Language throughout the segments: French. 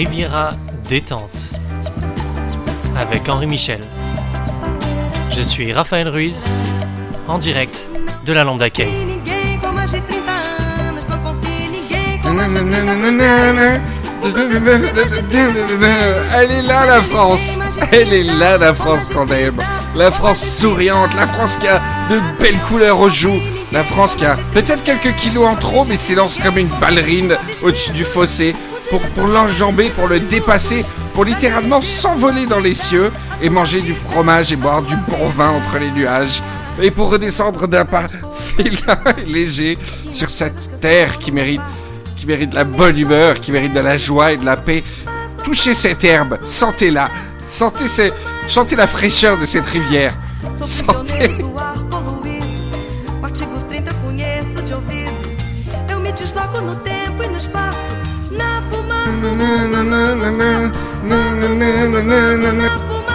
Riviera détente. Avec Henri Michel. Je suis Raphaël Ruiz en direct de la Lambda Cay. Ninguém com mais de 30 anos, não confia em ninguém com mais de Elle est là la France. Elle est là la France qu'on aime La France souriante, la France qui a de belles couleurs aux joues. La France qui a peut-être quelques kilos en trop mais s'élance comme une ballerine au-dessus du fossé pour, pour l'enjamber, pour le dépasser, pour littéralement s'envoler dans les cieux et manger du fromage et boire du bon vin entre les nuages et pour redescendre d'un pas félin et léger sur cette terre qui mérite qui mérite de la bonne humeur, qui mérite de la joie et de la paix. Touchez cette herbe, sentez-la, sentez, sentez la fraîcheur de cette rivière. Sentez.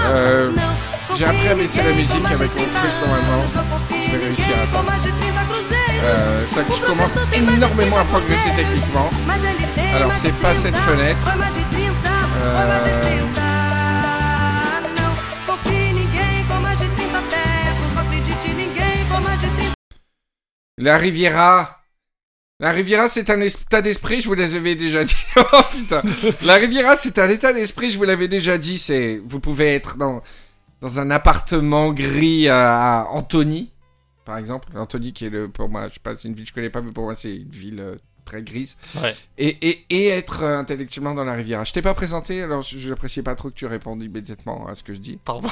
Euh, j'ai appris à baisser la musique avec mon truc normalement. 30 anos, não confio Je vais à ninguém com attendre. mais de 30 cruzeiros. Euh, je commence énormément à progresser techniquement. Alors, c'est pas 30, cette fenêtre. Foi mais de 30, foi mais de 30. Não confie em ninguém com mais de 30 tetos. Não acredite em ninguém com mais de 30 La Riviera. La Riviera, c'est un état d'esprit, je vous l'avais déjà dit. oh putain. La Riviera, c'est un état d'esprit, je vous l'avais déjà dit. C'est, vous pouvez être dans, dans un appartement gris à, à Antony, par exemple. Antony, qui est le, pour moi, je sais pas, c'est une ville que je connais pas, mais pour moi, c'est une ville euh, très grise. Ouais. Et, et, et être euh, intellectuellement dans la Riviera. Je t'ai pas présenté, alors je je n'appréciais pas trop que tu répondes immédiatement à ce que je dis. Pardon.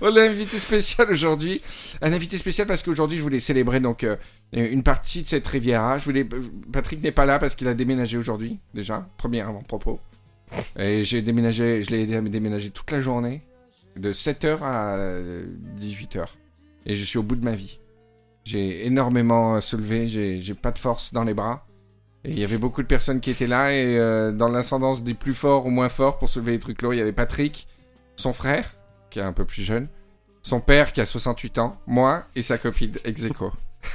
On a un invité spécial aujourd'hui. Un invité spécial parce qu'aujourd'hui, je voulais célébrer donc euh, une partie de cette Riviera. Euh, Patrick n'est pas là parce qu'il a déménagé aujourd'hui, déjà. Premier avant-propos. Et j'ai déménagé, je l'ai déménager toute la journée. De 7h à 18h. Et je suis au bout de ma vie. J'ai énormément euh, soulevé, j'ai pas de force dans les bras. Et il y avait beaucoup de personnes qui étaient là et euh, dans l'ascendance des plus forts ou moins forts pour soulever les trucs lourds, il y avait Patrick, son frère, qui est un peu plus jeune, son père qui a 68 ans, moi et sa copine ex aequo.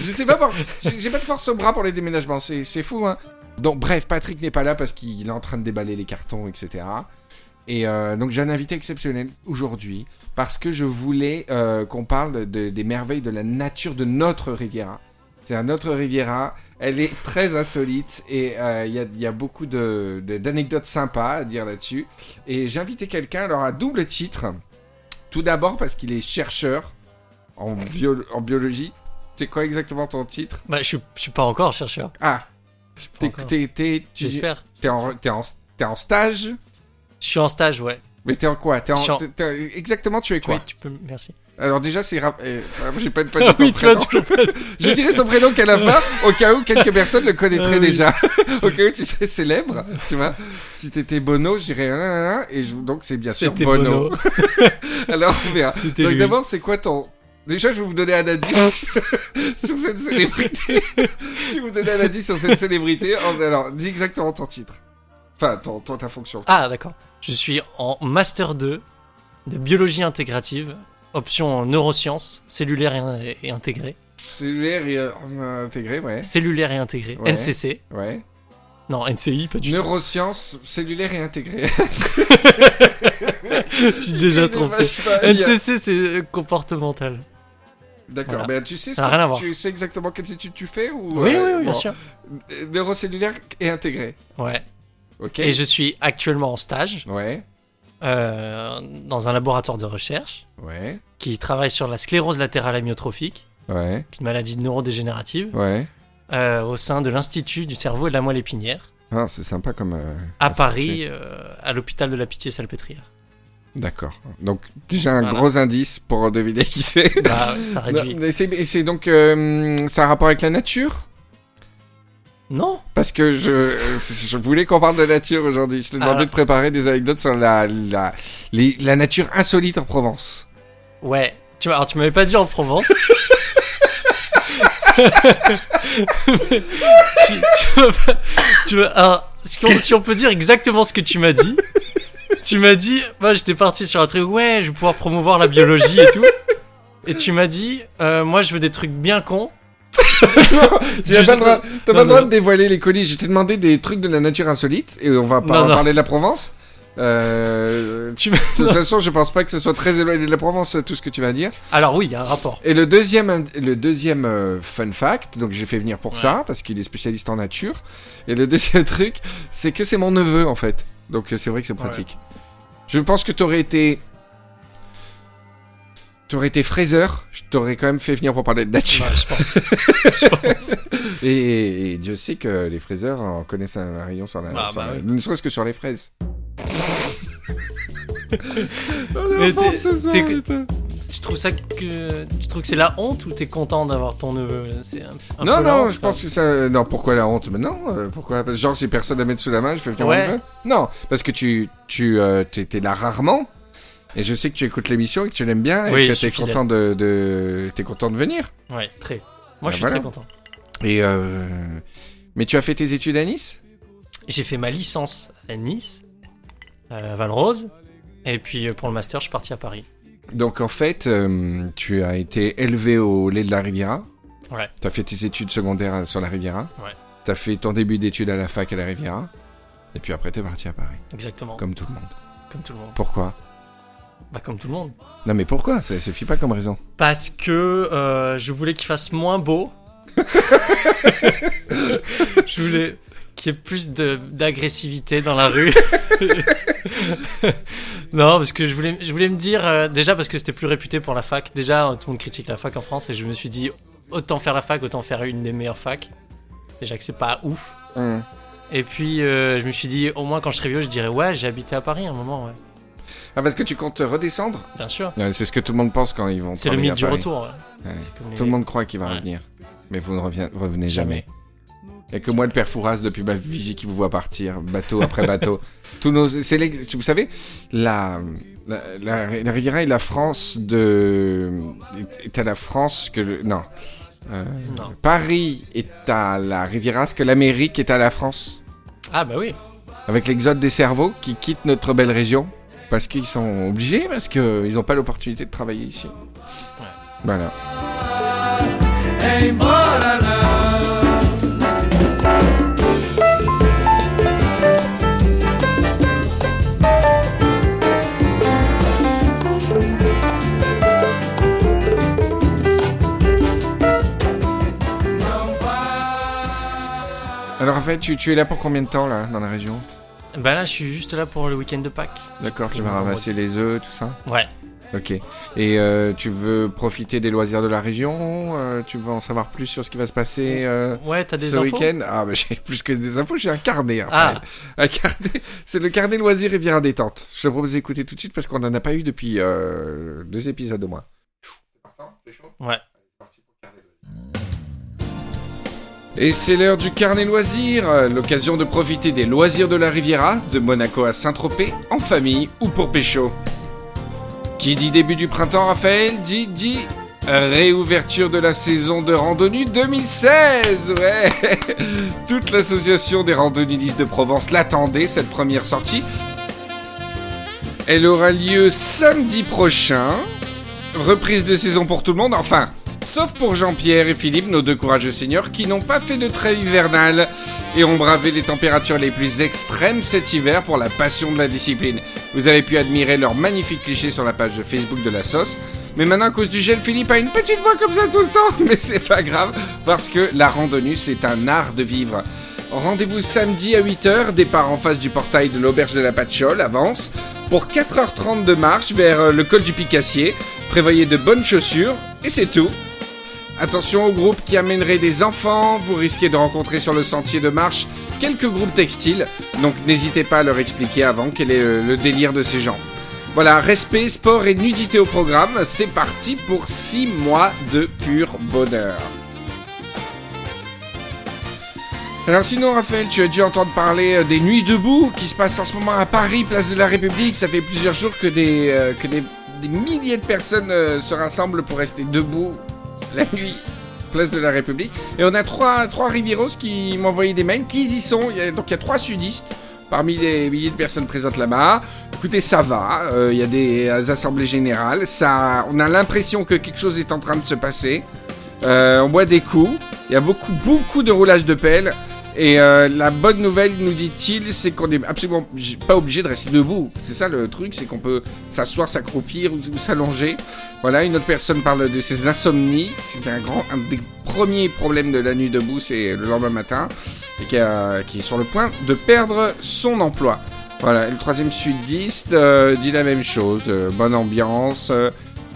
je sais pas, pour- j'ai pas de force au bras pour les déménagements, c'est c'est fou, hein. Donc bref, Patrick n'est pas là parce qu'il est en train de déballer les cartons, etc. Et euh, donc j'ai un invité exceptionnel aujourd'hui parce que je voulais euh, qu'on parle de- des merveilles de la nature de notre Riviera. C'est à notre Riviera, elle est très insolite et euh, il y, a, il y a beaucoup de- de- d'anecdotes sympas à dire là-dessus. Et j'ai invité quelqu'un alors à double titre. Tout d'abord parce qu'il est chercheur en, bio- en biologie. C'est quoi exactement ton titre? Bah, je je suis pas encore chercheur. Ah, tu- J'espère. T'es en, t'es en- stage? Je suis en stage, ouais. Mais t'es en quoi? T'es en- en- Exactement, tu es Tu, quoi? vois, tu peux. Merci. Alors déjà, c'est... rap- eh, ah, j'ai pas, dit Ah oui, tu vois, tu. Je dirais son prénom qu'à la fin, au cas où quelques personnes le connaîtraient Ah oui. déjà. au cas où tu serais célèbre, tu vois. Si t'étais Bono, je dirais... ah, ah, ah, Et je- donc c'est bien sûr C'était Bono. Bono. Alors on verra. Donc d'abord, c'est quoi ton... Déjà, je vais vous donner un indice sur cette célébrité. je vais vous donner un indice sur cette célébrité. Alors, dis exactement ton titre. Enfin, ton, ton- ta fonction. Ah, d'accord. Je suis en Master 2 de biologie intégrative, option neurosciences, cellulaire et, et intégré. Cellulaire et euh, intégré, ouais. Cellulaire et intégré. Ouais. NCC. Ouais. Non, NCI, pas du Neurosciences cellulaire et intégré. tout. Je suis déjà trompé. NCC, c'est euh, comportemental. D'accord, Voilà. mais tu sais, ce que- tu sais exactement quelles études tu fais ou Oui, euh, oui, oui, bien sûr. Neurocellulaire et intégré. Ouais. Ok. Et je suis actuellement en stage Ouais, euh, dans un laboratoire de recherche ouais, qui travaille sur la sclérose latérale amyotrophique, ouais, une maladie neurodégénérative, ouais. euh, au sein de l'Institut du cerveau et de la moelle épinière, Ah, c'est sympa comme. euh, à. Paris, à l'hôpital de la Pitié-Salpêtrière. D'accord. Donc déjà un Voilà. gros indice pour deviner qui c'est. Bah, ça réduit. C'est- donc ça a un rapport avec la nature? Non Parce que je, je voulais qu'on parle de nature aujourd'hui. Je t'ai demandé de préparer des anecdotes sur la, la, les- la nature insolite en Provence. Ouais. Tu m'as- alors, tu m'avais pas dit en Provence. tu, pas- alors, si on peut dire exactement ce que tu m'as dit, tu m'as dit, moi j'étais parti sur un truc, ouais, je vais pouvoir promouvoir la biologie et tout. Et tu m'as dit, euh, moi je veux des trucs bien cons. Tu n'as pas le droit, t'as pas le droit de dévoiler les colis. Je t'ai demandé des trucs de la nature insolite et on va pas Non, parler de la Provence. Euh, Tu de toute façon, je pense pas que ce soit très éloigné de la Provence tout ce que tu vas dire. Alors oui, il y a un rapport. Et le deuxième, le deuxième euh, fun fact, donc j'ai fait venir pour Ouais. ça parce qu'il est spécialiste en nature. Et le deuxième truc, c'est que c'est mon neveu en fait. Donc euh, c'est vrai que c'est pratique. Je pense que t'aurais été, t'aurais été fraiseur. Je t'aurais quand même fait venir pour parler de nature. Je pense. Et, et- et Dieu sait que les fraiseurs en connaissent un rayon sur la, Ah, sur bah la- oui. ne serait-ce que sur les fraises. Tu trouves ça que tu trouves que c'est la honte ou t'es content d'avoir ton neveu C'est un, un non, peu non, honte, je pense que ça. Non, pourquoi la honte? Mais non, euh, pourquoi? Genre, j'ai personne à mettre sous la main, je fais venir Ouais. mon neveu Non, parce que tu, tu euh, t'es là rarement. Et je sais que tu écoutes l'émission et que tu l'aimes bien et Oui, que t'es content de, de t'es content de venir. Ouais, très. Moi, Bah je suis voilà. très content. Et euh... mais tu as fait tes études à Nice? J'ai fait ma licence à Nice, à Valrose, et puis euh, pour le master, je suis parti à Paris. Donc en fait, euh, tu as été élevé au lait de la Riviera. Ouais. Tu as fait tes études secondaires sur la Riviera. Ouais. Tu as fait ton début d'études à la fac à la Riviera. Et puis après, t'es parti à Paris, Exactement. comme tout le monde. Comme tout le monde. Pourquoi? Bah, comme tout le monde. Non mais pourquoi? Ça suffit pas comme raison. Parce que euh, je voulais qu'il fasse moins beau. je voulais qu'il y ait plus d'agressivité dans la rue. non, parce que je voulais, je voulais me dire, euh, déjà parce que c'était plus réputé pour la fac. Déjà, euh, tout le monde critique la fac en France et je me suis dit, autant faire la fac, autant faire une des meilleures facs. Déjà que c'est pas ouf. Hum. Et puis, euh, je me suis dit, au moins quand je serai vieux, je dirais, ouais, j'ai habité à Paris à un moment, ouais. Ah parce que tu comptes redescendre? Bien sûr. Euh, C'est ce que tout le monde pense quand ils vont. C'est le mythe du retour. ouais. Les- Tout le monde croit qu'il va Ouais. revenir. Mais vous ne revenez jamais. Il n'y a que moi, le père Fouras, depuis ma vigie, qui vous voit partir, bateau après bateau. Tous nos, c'est les- vous savez, la, la, la, la Riviera est la France de, est à la France que le, non. Euh, Non. Paris est à la Riviera, ce que l'Amérique est à la France. Ah, bah oui. Avec l'exode des cerveaux qui quittent notre belle région parce qu'ils sont obligés, parce qu'ils n'ont pas l'opportunité de travailler ici. Voilà. Alors en fait, tu, tu es là pour combien de temps là dans la région? Bah là, je suis juste là pour le week-end de Pâques. D'accord, tu vas ramasser les œufs, tout ça Ouais. Ok. Et euh, tu veux profiter des loisirs de la région euh, Tu veux en savoir plus sur ce qui va se passer euh, Ouais, t'as des ce infos week-end? Ah, bah j'ai plus que des infos, j'ai un carnet. Ah. Un carnet, c'est le carnet loisirs Riviera détente. Je te propose d'écouter tout de suite parce qu'on n'en a pas eu depuis euh, deux épisodes au moins. Ouais. Et c'est l'heure du carnet loisirs, l'occasion de profiter des loisirs de la Riviera, de Monaco à Saint-Tropez, en famille ou pour pécho. Qui dit début du printemps, Raphaël, dit, dit réouverture de la saison de randonnée 2016, ouais Toute l'association des randonnistes de Provence l'attendait, cette première sortie. Elle aura lieu samedi prochain, reprise de saison pour tout le monde, enfin, sauf pour Jean-Pierre et Philippe, nos deux courageux seniors, qui n'ont pas fait de trêve hivernale et ont bravé les températures les plus extrêmes cet hiver pour la passion de la discipline. Vous avez pu admirer leurs magnifiques clichés sur la page Facebook de la sauce. Mais maintenant, à cause du gel, Philippe a une petite voix comme ça tout le temps. Mais c'est pas grave, parce que la randonnée, c'est un art de vivre. Rendez-vous samedi à 8h, départ en face du portail de l'auberge de la Patchole, avance, pour 4h30 de marche vers euh, le col du Picassier. Prévoyez de bonnes chaussures, et c'est tout. Attention aux groupes qui amèneraient des enfants, vous risquez de rencontrer sur le sentier de marche quelques groupes textiles, donc n'hésitez pas à leur expliquer avant quel est euh, le délire de ces gens. Voilà, respect, sport et nudité au programme, c'est parti pour 6 mois de pur bonheur. Alors sinon Raphaël, tu as dû entendre parler euh, des nuits debout qui se passent en ce moment à Paris, place de la République. Ça fait plusieurs jours que des, euh, des, milliers de personnes se rassemblent pour rester debout la nuit, place de la République. Et on a trois, trois Rivieros qui m'ont envoyé des mails, qui y sont. Donc il y a trois sudistes parmi les milliers de personnes présentes là-bas. Écoutez, ça va. euh, Il y a des euh, assemblées générales. Ça, on a l'impression que quelque chose est en train de se passer. Euh, on boit des coups. Il y a beaucoup, beaucoup de roulage de pelle. Et euh, la bonne nouvelle, nous dit-il, c'est qu'on est absolument pas obligé de rester debout. C'est ça le truc, c'est qu'on peut s'asseoir, s'accroupir ou, s'allonger. Voilà, une autre personne parle de ses insomnies. C'est un des premiers problèmes de la nuit debout, c'est le lendemain matin, et qui, est sur le point de perdre son emploi. Voilà, et le troisième sudiste euh, dit la même chose. euh, bonne ambiance.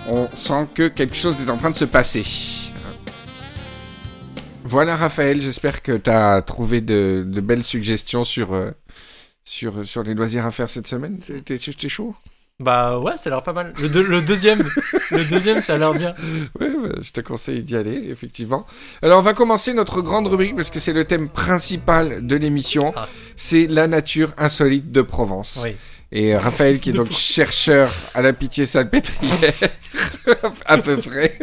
on sent que quelque chose est en train de se passer. Voilà Raphaël, j'espère que tu as trouvé de, de belles suggestions sur, euh, sur, sur les loisirs à faire cette semaine. T'es chaud? Bah ouais, ça a l'air pas mal. Le, deux- le deuxième, le deuxième, ça a l'air bien. Oui, je te conseille d'y aller, effectivement. Alors on va commencer notre grande rubrique parce que c'est le thème principal de l'émission. Ah. C'est la nature insolite de Provence. Oui. Et Raphaël, qui est donc chercheur à la pitié salpêtrière, à peu près.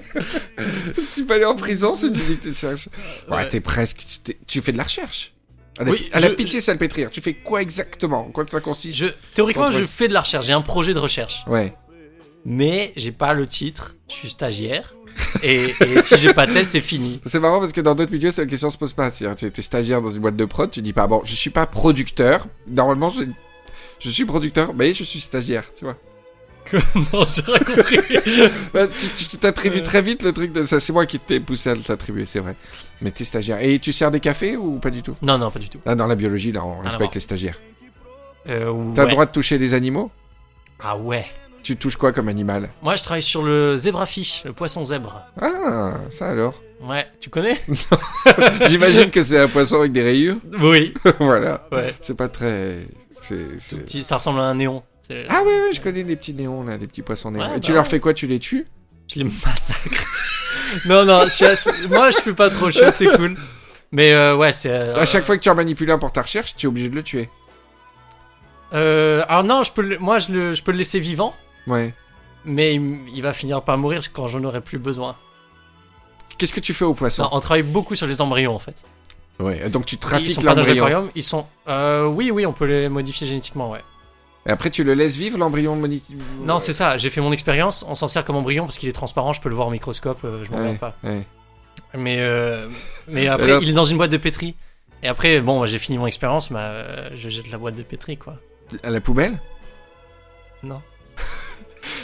tu peux aller en prison si tu dis que tu cherches. Ouais, Ouais. t'es presque. tu t'es- Tu fais de la recherche. À la, Oui, à la je- pitié salpêtrière, tu fais quoi exactement? Quoi que ça consiste? Je, théoriquement, Contre- je fais de la recherche. J'ai un projet de recherche, Ouais. mais j'ai pas le titre. Je suis stagiaire. Et, et si j'ai pas de test, c'est fini. C'est marrant parce que dans d'autres milieux, cette question se pose pas. Tu es stagiaire dans une boîte de prod, tu dis pas, bon, je suis pas producteur. Normalement, je, je suis producteur, mais je suis stagiaire, tu vois. non, j'ai rien compris. Bah, tu t'attribues très vite le truc de ça. C'est moi qui t'ai poussé à t'attribuer, c'est vrai. Mais t'es stagiaire. Et tu sers des cafés ou pas du tout? Non, non, pas du tout. Là, dans la biologie, là, on à respecte les stagiaires. Euh, T'as le droit de toucher des animaux? Ah ouais. Tu touches quoi comme animal Moi, je travaille sur le zébrafish, le poisson zèbre. Ah, ça alors. Ouais, tu connais J'imagine que c'est un poisson avec des rayures. Oui. voilà. Ouais. C'est pas très. c'est- c'est- Petit, ça ressemble à un néon. C'est- Ah ouais, ouais, je connais des petits néons là, des petits poissons néons. Ouais, Et tu bah leur fais quoi Tu les tues Je les massacre. non, non, je suis assez- moi, je fais pas trop, suis assez cool. Mais euh, ouais, c'est. euh, À chaque fois que tu en manipules un pour ta recherche, tu es obligé de le tuer. Euh, alors non, je peux le- moi, je, le, je peux le laisser vivant, Ouais. mais il, il va finir par mourir quand j'en aurai plus besoin. Qu'est-ce que tu fais aux poissons Non, on travaille beaucoup sur les embryons en fait. Ouais. Donc tu ils trafiques sont pas dans les l'embryon. aquariums, ils sont. Euh, oui, oui, on peut les modifier génétiquement, ouais. Et après tu le laisses vivre l'embryon moni- Non, c'est ça. J'ai fait mon expérience. On s'en sert comme embryon parce qu'il est transparent. Je peux le voir au microscope. euh, je m'en Ouais, pas. ouais. Mais euh, mais après, Alors- il est dans une boîte de pétri. Et après, bon, j'ai fini mon expérience, mais euh, je jette la boîte de pétri, quoi. À la poubelle? Non.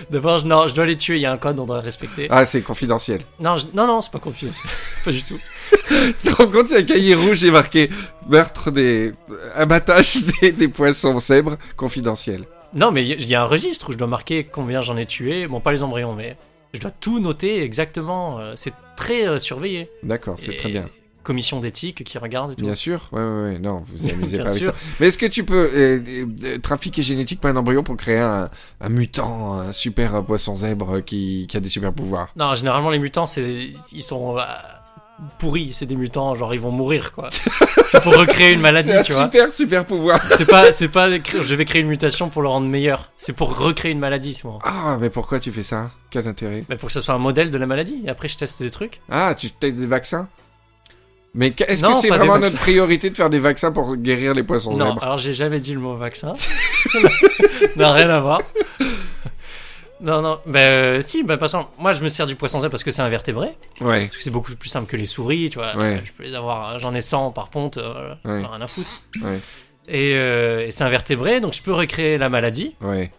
D'abord, je- non, je dois les tuer. Il y a un code, on doit respecter. Ah, c'est confidentiel. Non, je- non, non, c'est pas confidentiel. pas du tout. tu te rends compte, il y a un cahier rouge, j'ai marqué meurtre des. abattage des, des poissons zèbres confidentiel. Non, mais il y, a- il y a un registre où je dois marquer combien j'en ai tué. Bon, pas les embryons, mais je dois tout noter exactement. euh, C'est très euh, surveillé. D'accord, c'est très bien. Commission d'éthique qui regarde et tout. Bien sûr, ouais, ouais, ouais. Non, vous amusez pas avec ça. Mais est-ce que tu peux euh, euh, euh, trafiquer génétique par un embryon pour créer un, un mutant, un super poisson zèbre qui, qui a des super pouvoirs? Non, généralement les mutants, c'est ils sont euh, pourris, c'est des mutants, genre ils vont mourir quoi. c'est pour recréer une maladie, un tu vois. super, super pouvoir. C'est pas c'est pas je vais créer une mutation pour le rendre meilleur, c'est pour recréer une maladie souvent. Ah, mais pourquoi tu fais ça? Quel intérêt? Mais pour que ce soit un modèle de la maladie et après je teste des trucs. Ah, tu testes des vaccins? Mais est-ce que c'est vraiment notre priorité de faire des vaccins pour guérir les poissons non, zèbres alors j'ai jamais dit le mot vaccin. n'a rien à voir. Non, non, bah euh, si, bah passons. Moi je me sers du poisson zèbre parce que c'est un vertébré, Ouais. parce que c'est beaucoup plus simple que les souris, tu vois. Ouais. Je peux les avoir, j'en ai 100 par ponte, euh, Ouais. rien à foutre. Ouais. Et, euh, et c'est un vertébré, donc je peux recréer la maladie. Ouais.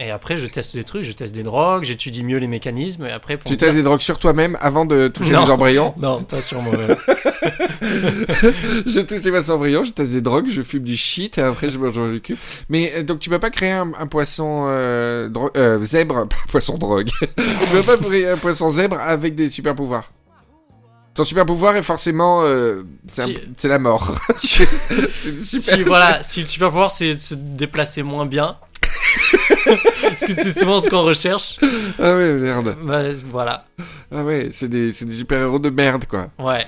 Et après, je teste des trucs, je teste des drogues, j'étudie mieux les mécanismes. Et après, pour Tu testes des drogues sur toi-même avant de toucher Non. les embryons? Non, pas sur moi-même. Je touche les embryons, je teste des drogues, je fume du shit et après je mange le cul. Mais euh, donc tu peux pas créer un, un poisson euh, euh, zèbre, pas poisson drogue. tu peux pas créer un poisson zèbre avec des super pouvoirs. Ton super pouvoir est forcément euh, c'est Si- la mort. c'est c'est super. si, voilà, si le super pouvoir, c'est de se déplacer moins bien. Parce que c'est souvent ce qu'on recherche. Ah ouais merde. Bah, voilà. Ah ouais, c'est des c'est des super héros de merde quoi. Ouais.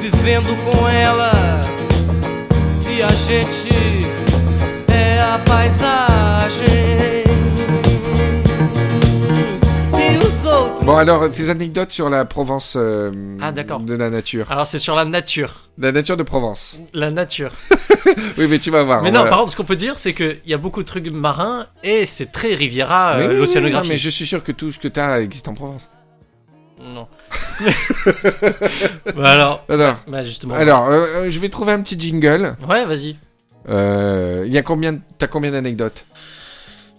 Vivendo com elas e a gente é a paisagem. Bon alors tes anecdotes sur la Provence euh, Ah, de la nature, Alors, c'est sur la nature. la nature de Provence. La nature. Oui mais tu vas voir. Mais on non, va- par contre, ce qu'on peut dire, c'est qu'il y a beaucoup de trucs marins et c'est très Riviera, euh, l'océanographie. mais je suis sûr que tout ce que t'as existe en Provence. Non. Bah alors, Alors, bah justement. alors euh, euh, je vais trouver un petit jingle. Ouais, vas-y. Euh, Il y a combien T'as combien d'anecdotes?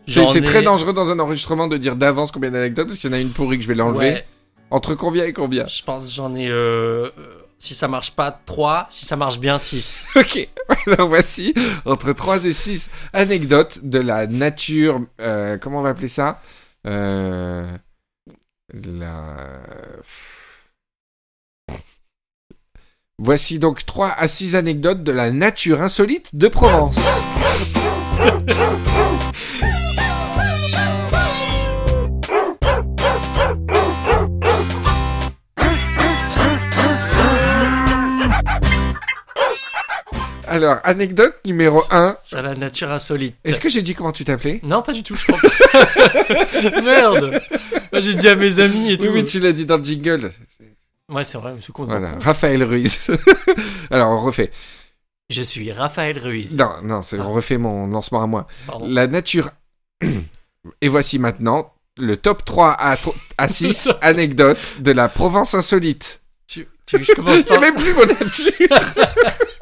C'est ai- très dangereux dans un enregistrement de dire d'avance combien d'anecdotes parce qu'il y en a une pourrie que je vais l'enlever. Ouais, Entre combien et combien? Je pense que j'en ai. euh, si ça marche pas, 3. Si ça marche bien, 6. Ok, alors voici entre 3 et 6 anecdotes de la nature. euh, comment on va appeler ça? Euh, La. Voici donc 3 à 6 anecdotes de la nature insolite de Provence. Alors, anecdote numéro 1. Sur la nature insolite. Est-ce que j'ai dit comment tu t'appelais? Non, pas du tout, je crois pas. Merde Moi, j'ai dit à mes amis et tout. Oui, oui, tu l'as dit dans le jingle. Ouais, c'est vrai, c'est con. Voilà, Raphaël Ruiz. Alors, on refait. Je suis Raphaël Ruiz. Non, non, c'est, on refait mon lancement à moi. Pardon. La nature. Et voici maintenant le top 3 à, tro- à 6 anecdotes de la Provence insolite. Tu, je commence par... même plus mon nature.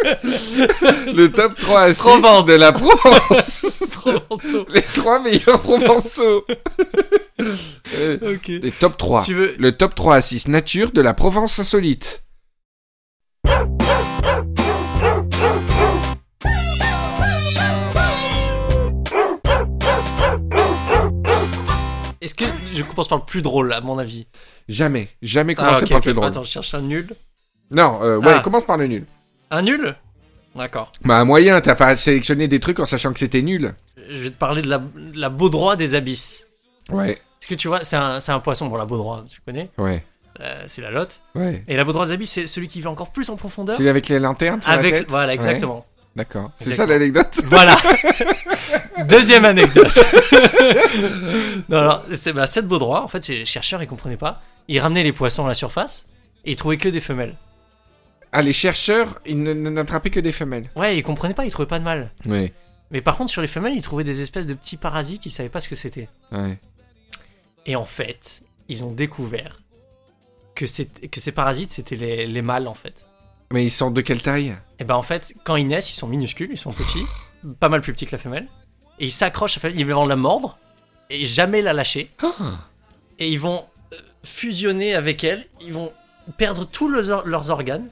le top 3 à 6 Provence. de la Provence. Provençaux. Les 3 meilleurs Provençaux. Euh, Ok. Les top 3. Tu veux... Le top 3 à 6 nature de la Provence insolite. Je commence par le plus drôle, à mon avis Jamais, jamais Ah, commencer par le plus drôle. Attends, je cherche un nul. Non, euh, ouais, Ah. commence par le nul. Un nul? D'accord. Bah, un moyen, t'as pas sélectionné des trucs en sachant que c'était nul. Je vais te parler de la, de la baudroie des abysses. Ouais, Est-ce que tu vois, c'est un, un poisson, bon, la baudroie, tu connais? Ouais, Euh, C'est la lotte. ouais. Et la baudroie des abysses, c'est celui qui va encore plus en profondeur. Celui avec les lanternes sur la Avec, tête voilà, Ouais, exactement. D'accord. C'est ça l'anecdote Voilà. Deuxième anecdote. non, alors, c'est, bah, cette baudroie, en fait, les chercheurs, ils comprenaient pas. Ils ramenaient les poissons à la surface et ils trouvaient que des femelles. Ah, les chercheurs, ils n'attrapaient que des femelles. Ouais, ils comprenaient pas, ils trouvaient pas de. Ouais, Mais par contre, sur les femelles, ils trouvaient des espèces de petits parasites, ils savaient pas ce que c'était. ouais. Et en fait, ils ont découvert que, que ces parasites, c'était les, les mâles, en fait. Mais ils sont de quelle taille? Et ben en fait, quand ils naissent, ils sont minuscules, ils sont petits, pas mal plus petits que la femelle. Et ils s'accrochent à la femelle, ils vont la mordre et jamais la lâcher. Et ils vont euh, fusionner avec elle, ils vont perdre tous leurs organes,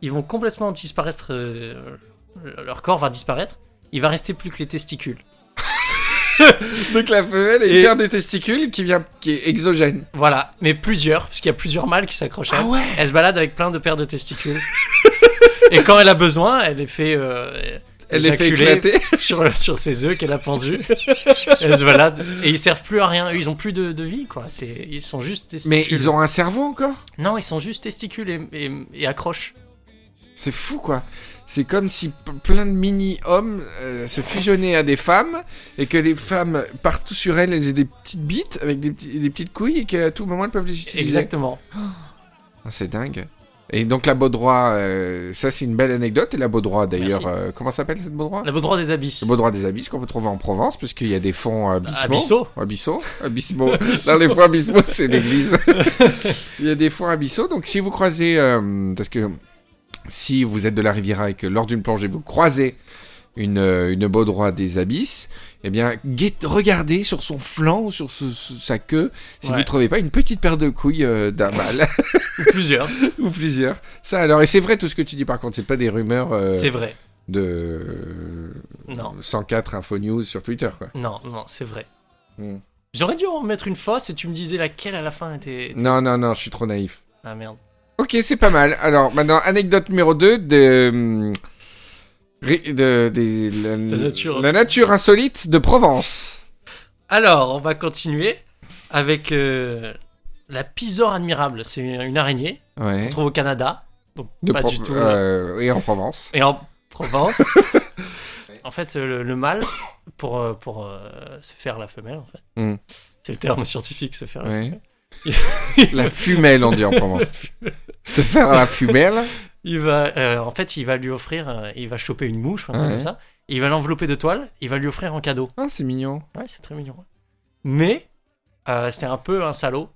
ils vont complètement disparaître, euh, leur corps va disparaître, il va rester plus que les testicules. Donc la femelle, elle Et- perd des testicules qui, vient, qui est exogène. Voilà, mais plusieurs, parce qu'il y a plusieurs mâles qui s'accrochent. Ah ouais Elle se balade avec plein de paires de testicules. et quand elle a besoin, elle les fait. euh, Elle les fait éclater. sur, sur ses œufs qu'elle a pendus. elle se balade. Et ils servent plus à rien. Ils ont plus de, de vie, quoi. C'est, ils sont juste testicules. Mais ils ont un cerveau encore? Non, ils sont juste testicules et, et, et accroches. C'est fou quoi. C'est comme si plein de mini-hommes euh, se fusionnaient à des femmes et que les femmes, partout sur elles, elles aient des petites bites avec des, petites couilles et qu'à tout moment elles peuvent les utiliser. Exactement. Ah, c'est dingue. Et donc la baudroie, euh, ça c'est une belle anecdote. Et la baudroie d'ailleurs, euh, comment s'appelle cette baudroie La baudroie des abysses. La baudroie des abysses qu'on peut trouver en Provence puisqu'il y a des fonds Abyssaux. Abyssaux Abyssaux Dans les fonds abyssaux, c'est l'église. Il y a des fonds abyssaux. Donc si vous croisez, euh, parce que si vous êtes de la Riviera et que lors d'une plongée vous croisez une, euh, une baudroie des abysses, eh bien regardez sur son flanc ou sur ce- sa queue si Ouais. vous trouvez pas une petite paire de couilles euh, d'un mâle Ou plusieurs. ou plusieurs. Ça alors, et c'est vrai tout ce que tu dis par contre, c'est pas des rumeurs euh, C'est vrai. de Non. 104 Info News sur Twitter quoi. Non, non, c'est vrai. Hmm. J'aurais dû en mettre une fausse et tu me disais laquelle à la fin était. était- Non non non, je suis trop naïf. Ah merde. Ok, c'est pas mal. Alors, maintenant, anecdote numéro 2 de, de- la, nature. la nature insolite de Provence. Alors, on va continuer avec euh, la pisore admirable. C'est une araignée Ouais. qu'on trouve au Canada. Donc, De pas du tout. euh, et en Provence. Et en Provence. en fait, euh, le, le mâle, pour, euh, pour euh, se faire la femelle, en fait. Hmm. C'est le terme scientifique, se faire la femelle. La fumelle, on dit en Provence. Se faire la fumelle. Il va, euh, en fait, il va lui offrir, euh, il va choper une mouche, un truc Ouais. comme ça. Il va l'envelopper de toile, il va lui offrir en cadeau. Ah, c'est mignon. Ouais, c'est très mignon. Mais, euh, c'est un peu un salaud.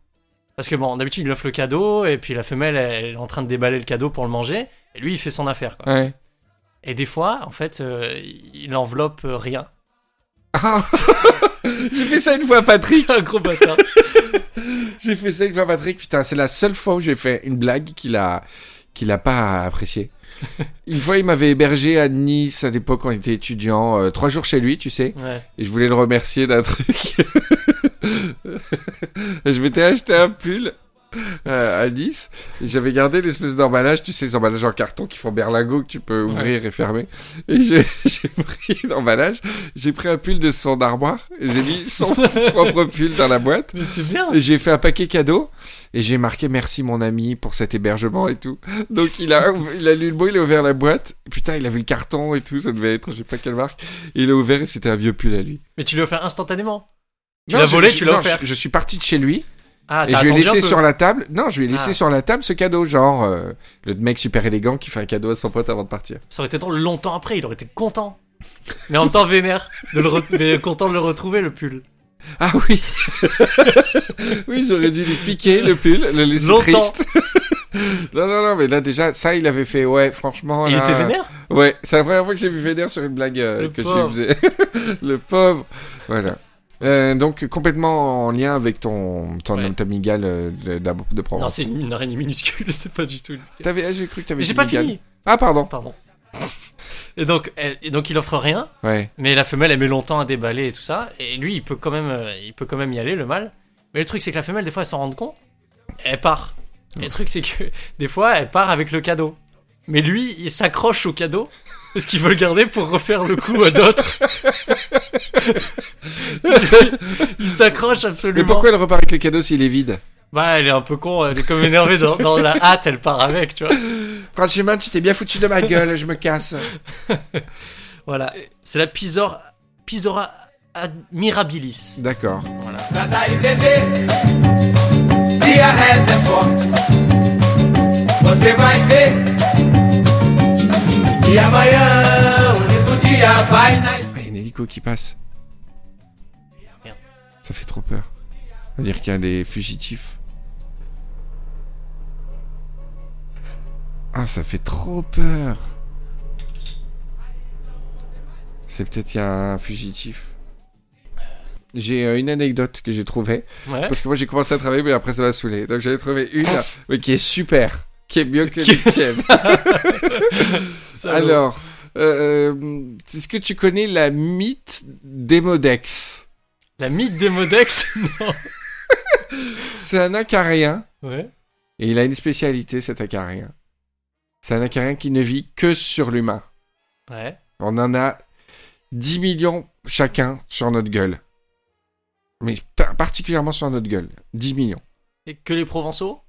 Parce que bon, d'habitude, il offre le cadeau, et puis la femelle, elle est en train de déballer le cadeau pour le manger, et lui, il fait son affaire, quoi. Ouais. Et des fois, en fait, euh, il enveloppe rien. Ah J'ai fait ça une fois, Patrick. Un gros bâtard. J'ai fait ça une fois, Patrick. Putain, c'est la seule fois où j'ai fait une blague qu'il a, qu'il a pas apprécié. Une fois, il m'avait hébergé à Nice à l'époque quand on était étudiant, euh, trois jours chez lui, tu sais. Ouais. Et je voulais le remercier d'un truc. je m'étais acheté un pull euh, à Nice. J'avais gardé l'espèce d'emballage, tu sais, les emballages en carton qui font berlingot que tu peux ouvrir et fermer. Et j'ai pris l'emballage, j'ai pris un pull de son armoire, et j'ai mis son propre pull dans la boîte. Mais c'est bien. Et j'ai fait un paquet cadeau et j'ai marqué merci mon ami pour cet hébergement et tout. Donc il a il a lu le mot, il a ouvert la boîte. Putain, il a vu le carton et tout, ça devait être je sais pas quelle marque. Et il a ouvert et c'était un vieux pull à lui. Mais tu l'as offert instantanément. Tu l'as volé, je- tu l'as offert. Je, je suis parti de chez lui Ah, et je lui ai laissé sur la table. Non, je lui ai laissé Ah. sur la table ce cadeau, genre euh, le mec super élégant qui fait un cadeau à son pote avant de partir. Ça aurait été drôle longtemps après, il aurait été content. Mais en même temps vénère. De le re- Mais content de le retrouver, le pull. Ah oui, oui, j'aurais dû lui piquer le pull, le laisser Longtemps. triste. non, non, non, mais là déjà, ça, il avait fait, ouais, franchement. il là, était vénère? Ouais, c'est la première fois que j'ai vu Vénère sur une blague euh, que pauvre. je lui faisais. le pauvre. Voilà. Euh, donc complètement en lien avec ton ton Ouais. euh, de, de, Non, c'est une araignée minuscule, c'est pas du tout. T'avais, ah, j'ai cru que t'avais j'ai pas fini. Ah pardon. Pardon. Et donc, elle- et donc il offre rien, Ouais. mais la femelle elle met longtemps à déballer et tout ça, et lui il peut quand même, euh, il peut quand même y aller le mâle. Mais le truc c'est que la femelle des fois elle s'en rend compte, elle part. Et le truc c'est que des fois elle part avec le cadeau, mais lui il s'accroche au cadeau parce qu'il veut le garder pour refaire le coup à d'autres. il s'accroche absolument. Mais pourquoi elle repart avec le cadeau s'il est vide Bah elle est un peu con, elle est comme énervée dans, dans la hâte, elle part avec, tu vois. Franchement, tu t'es bien foutu de ma gueule, je me casse. Voilà, c'est la Pisor, Pisora admirabilis. D'accord. Voilà. Você vai ver Ah, Il y a un hélico qui passe. Merde. Ça fait trop peur. Ça veut dire qu'il y a des fugitifs. Ah, ça fait trop peur. C'est peut-être qu'il y a un fugitif. J'ai euh, une anecdote que j'ai trouvée. Ouais. Parce que moi j'ai commencé à travailler, mais après ça m'a saoulé. Donc j'en ai trouvé une mais qui est super. Qui est mieux que les tiennes. Alors, euh, euh, est-ce que tu connais la mythe d'Emodex La mythe des Modex? Non. C'est un acarien, Ouais. et il a une spécialité cet acarien. C'est un acarien qui ne vit que sur l'humain. Ouais. On en a 10 millions chacun sur notre gueule. Mais par- particulièrement sur notre gueule. 10 millions. Et que les Provençaux?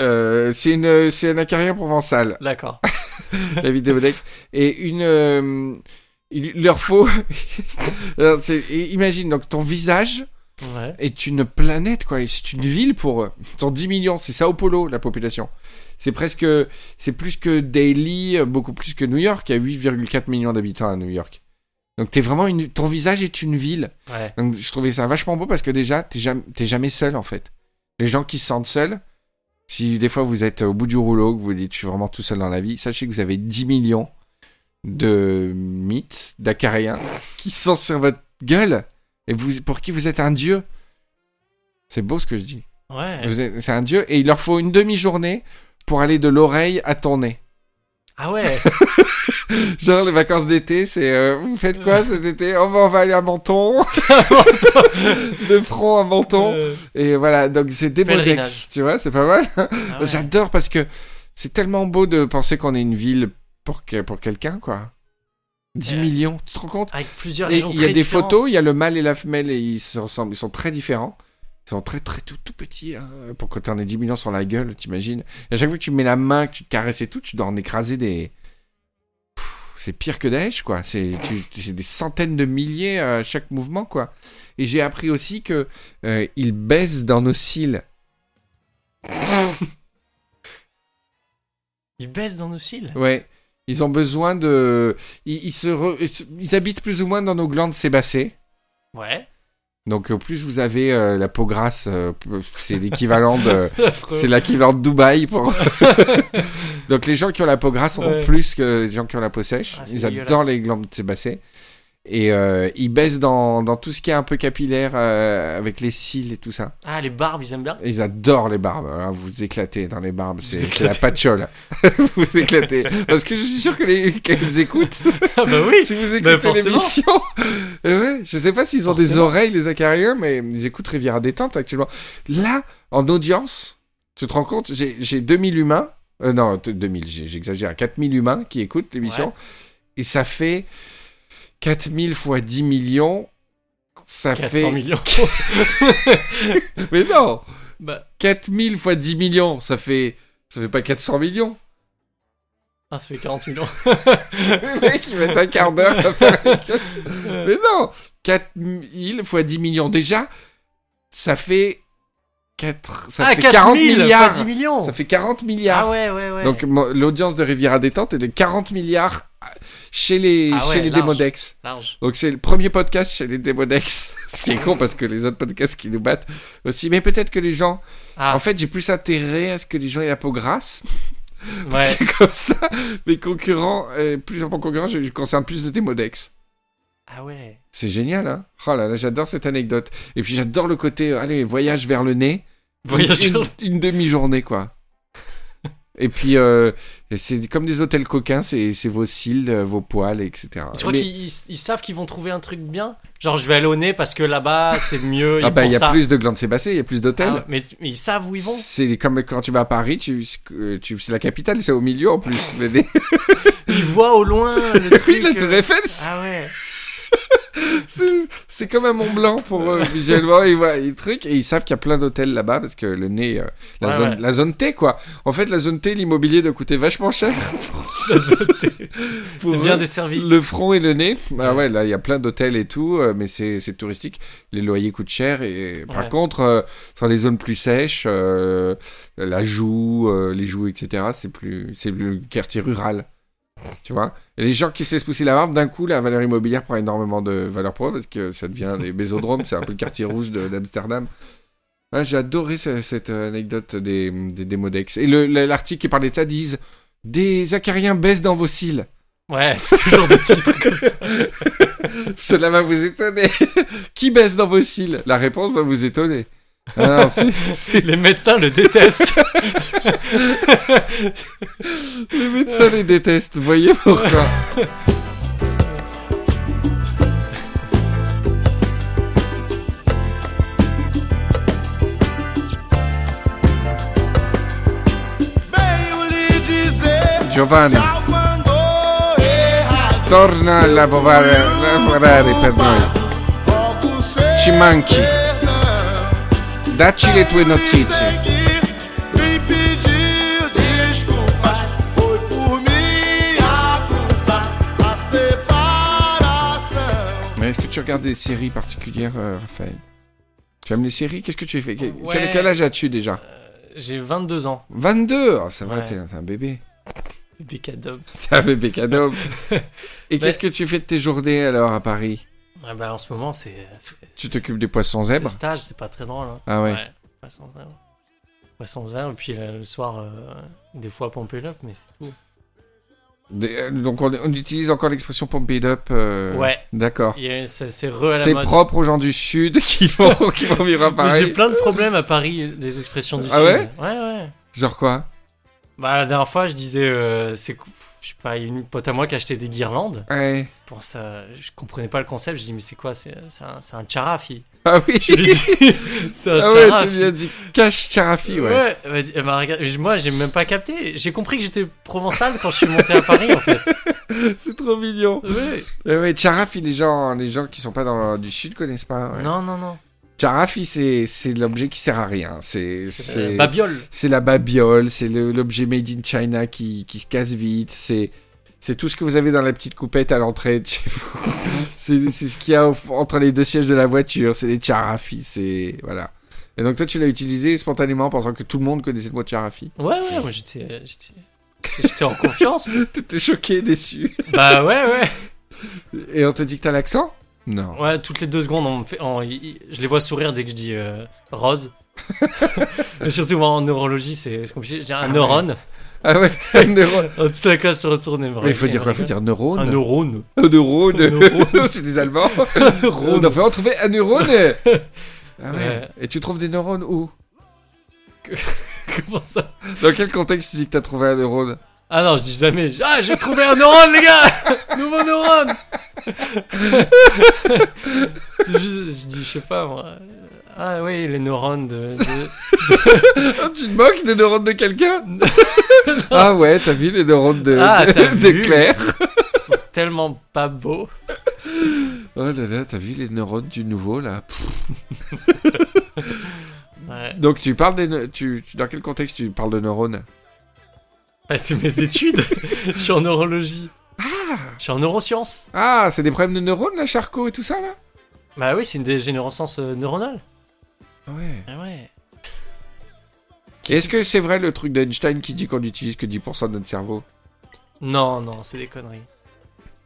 Euh, c'est une, c'est un acarien provençal. D'accord. la vidéo d'ex. Et une. euh, il leur faut. Alors, imagine, donc ton visage Ouais. est une planète, quoi. C'est une ville pour eux. Ils sont 10 millions. C'est Sao Paulo, la population. C'est presque. C'est plus que Daily, beaucoup plus que New York. Il y a 8,4 millions d'habitants à New York. Donc t'es vraiment une. Ton visage est une ville. Ouais. Donc je trouvais ça vachement beau parce que déjà, t'es jamais, t'es jamais seul en fait. Les gens qui se sentent seuls, si des fois vous êtes au bout du rouleau, que vous dites je suis vraiment tout seul dans la vie, sachez que vous avez 10 millions de mythes, d'acariens, qui sont sur votre gueule et vous, pour qui vous êtes un dieu. C'est beau ce que je dis. Ouais. C'est un dieu et il leur faut une demi-journée pour aller de l'oreille à ton nez. Ah ouais. Genre les vacances d'été, c'est euh, vous faites quoi cet été? Oh, bah, on va aller à Menton. de front à Menton. Euh, Et voilà, donc c'est Démodex, Pèlerinage. tu vois, c'est pas mal. ah ouais. J'adore parce que c'est tellement beau de penser qu'on est une ville pour, que, pour quelqu'un, quoi. 10 Ouais. millions, tu te rends compte? Avec plusieurs Et régions il y a des différentes. photos, il y a le mâle et la femelle et ils se ressemblent, ils sont très différents. Ils sont très très tout, tout petits. Hein. Pour que t'en aies 10 millions sur la gueule, t'imagines. Et à chaque fois que tu mets la main, que tu te caresses et tout, tu dois en écraser des... C'est pire que Daesh, quoi. C'est des centaines de milliers à chaque mouvement, quoi. Et j'ai appris aussi que euh, ils baissent dans nos cils. Ils baissent dans nos cils? Ouais. Ils ont besoin de... Ils, ils se re- ils habitent plus ou moins dans nos glandes sébacées. Ouais. Donc au plus vous avez euh, la peau grasse, euh, c'est l'équivalent de, c'est l'équivalent de Dubaï pour. Donc les gens qui ont la peau grasse en ont Ouais. plus que les gens qui ont la peau sèche. Ah, Ils adorent les glandes sébacées. Et euh, ils baissent dans, dans tout ce qui est un peu capillaire euh, avec les cils et tout ça. Ah, les barbes, ils aiment bien? Ils adorent les barbes. Alors, vous vous éclatez dans les barbes. C'est la patchole. vous vous éclatez. Parce que je suis sûr que les, qu'elles écoutent. Ah, bah oui. si vous écoutez l'émission. Ouais, je sais pas s'ils ont des oreilles, les acariens, mais ils écoutent Riviera Détente actuellement. Là, en audience, tu te rends compte, j'ai j'ai 2000 humains. Euh, non, t- 2000, j'ai- j'exagère. 4000 humains qui écoutent l'émission. Ouais. Et ça fait 4000 fois 10 millions. Ça 400 fait. millions. Mais non bah, 4000 fois 10 millions, ça fait. Ça fait pas 400 millions. ah, ça fait 40 millions. Le mec, il met un quart d'heure à faire. Mais non 4000 fois 10 millions. Déjà, ça fait. 4, ça ah, fait 40 40 000 milliards. fois 10 millions. Ça fait 40 milliards. Ah ouais, ouais, ouais. Donc l'audience de Riviera Détente est de 40 milliards chez les, Ah ouais, chez les large. Démodex. Large. Donc c'est le premier podcast chez les Démodex. Ce qui est con parce que les autres podcasts qui nous battent aussi. Mais peut-être que les gens... Ah, En fait, j'ai plus intérêt à ce que les gens aient la peau grasse. ouais. C'est comme ça. Mes concurrents, euh, plus mon concurrent, je, je concerne plus le Démodex. Ah ouais. C'est génial, hein Oh là là, j'adore cette anecdote. Et puis j'adore le côté, euh, allez, voyage vers le nez. Voyage une, une- demi-journée, quoi. Et puis, euh, c'est comme des hôtels coquins, c'est vos cils, euh, vos poils, etc. Tu crois Mais- qu'ils ils- ils savent qu'ils vont trouver un truc bien Genre, je vais aller au nez parce que là-bas, c'est mieux. Ah bah, il y a ça. plus de glandes sébacées, il y a plus d'hôtels. Ah, mais, mais ils savent où ils vont C'est comme quand tu vas à Paris, tu, tu, c'est la capitale, c'est au milieu en plus. Ils voient au loin le oui, truc. la Tour Eiffel, Ah ouais. c'est comme un Mont Blanc pour eux, visuellement. Ils voient les trucs et ils savent qu'il y a plein d'hôtels là-bas parce que le nez, euh, la, Ouais, zone, ouais. la zone T, quoi. En fait, la zone T, l'immobilier doit coûter vachement cher. C'est bien desservi. Le front et le nez. Ah ouais, là, il y a plein d'hôtels et tout, euh, mais c'est touristique. Les loyers coûtent cher et par contre, euh, sur les zones plus sèches, euh, la joue, euh, les joues, etc., c'est plus, c'est le quartier rural. Tu vois? Et les gens qui se laissent pousser la barbe, d'un coup, la valeur immobilière prend énormément de valeur pour eux parce que ça devient des bésodromes, c'est un peu le quartier rouge d'Amsterdam. Ouais, J'ai adoré ce- cette anecdote des, des, des Modex. Et le- le- l'article qui parlait de ça disent Des acariens baissent dans vos cils. Ouais, c'est toujours des titres comme ça. Cela va vous étonner. Qui baisse dans vos cils? La réponse va vous étonner. Ah non, Les médecins le détestent. les médecins les détestent. Voyez pourquoi Giovanni, torna a lavorare, lavorare per noi. Ci manchi. Dacci le tue notizie. Mais est-ce que tu regardes des séries particulières, euh, Raphaël? Tu aimes les séries? Qu'est-ce que tu fais? Quel, Ouais. quel- quel âge as-tu déjà? J'ai 22 ans. 22 oh, Ça va, Ouais. t'es t'es un bébé. Bicadom. T'es un bébé cadeau. Et Mais- qu'est-ce que tu fais de tes journées alors à Paris? Ah bah, en ce moment, c'est. Tu t'occupes des poissons c'est zèbres? stage, c'est pas très drôle. hein. Ah ouais. Poisson zèbre. Poisson zèbre, et puis euh, le soir, euh, des fois pomper up, mais c'est tout. Des- euh, Donc on, on utilise encore l'expression pump it up. euh, Ouais. D'accord. C'est propre aux gens du sud qui vont, qui vont vivre à Paris. J'ai plein de problèmes à Paris, des expressions du Ah sud. ouais? Ouais, ouais. Genre quoi? Bah, la dernière fois, je disais, euh, c'est, je sais pas, une pote à moi qui a acheté des guirlandes. Ouais. Pour ça, je comprenais pas le concept. Je dis, mais c'est quoi? C'est un, un charafi. Ah oui Je lui dis, c'est un Ah ouais, tu lui as dit cache Charafi, ouais. elle m'a dit- elle m'a regardé- Moi, j'ai même pas capté. J'ai compris que j'étais provençal quand je suis monté à Paris, en fait. C'est trop mignon. Ouais. Ouais, ouais, Charafi, les gens, les gens qui sont pas dans du sud connaissent pas. ouais. Non, non, non. Charafi, c'est l'objet qui sert à rien. C'est la babiole. c'est la babiole, c'est l'objet made in China qui, qui se casse vite. C'est c'est tout ce que vous avez dans la petite coupette à l'entrée de chez vous. c'est ce qu'il y a entre les deux sièges de la voiture. C'est des Charafi. C'est voilà. Et donc toi, tu l'as utilisé spontanément, pensant que tout le monde connaissait le mot Charafi. Ouais, ouais, moi j'étais. J'étais j'étais en confiance. T'étais choqué, déçu. bah ouais, ouais. Et on te dit que t'as l'accent? Non. Ouais, toutes les deux secondes, on me fait, on- je les vois sourire dès que je dis euh, rose. Mais surtout, moi, en neurologie, c'est compliqué. J'ai un neurone. Ah ouais, un neurone. Toute la classe se retourne Mais il faut dire quoi? Il faut dire neurone. Un neurone. Un neurone. Un neurone. c'est des Allemands. neurone. On a vraiment trouvé un neurone. Ah ouais. Ouais. Et tu trouves des neurones où? Comment ça? Dans quel contexte tu dis que t'as trouvé un neurone? Ah non, je dis jamais. Ah, j'ai trouvé un neurone, les gars Nouveau neurone C'est juste, je dis, je sais pas, moi. Ah oui, les neurones de. de- Ah, Tu te moques des neurones de quelqu'un? Ah ouais, t'as vu les neurones de, Ah, de, t'as de vu Claire? C'est tellement pas beau. Oh là là, t'as vu les neurones du nouveau là? Ouais. Donc tu parles des... tu- dans quel contexte tu parles de neurones? Bah, c'est mes études. je suis en neurologie. Je suis en neurosciences. Ah, c'est des problèmes de neurones là, Charcot et tout ça là? Bah oui, c'est une dégénérescence euh, neuronale. Ouais. Ah ouais. Est-ce que c'est vrai le truc d'Einstein qui dit qu'on n'utilise que 10% de notre cerveau? Non, non, c'est des conneries.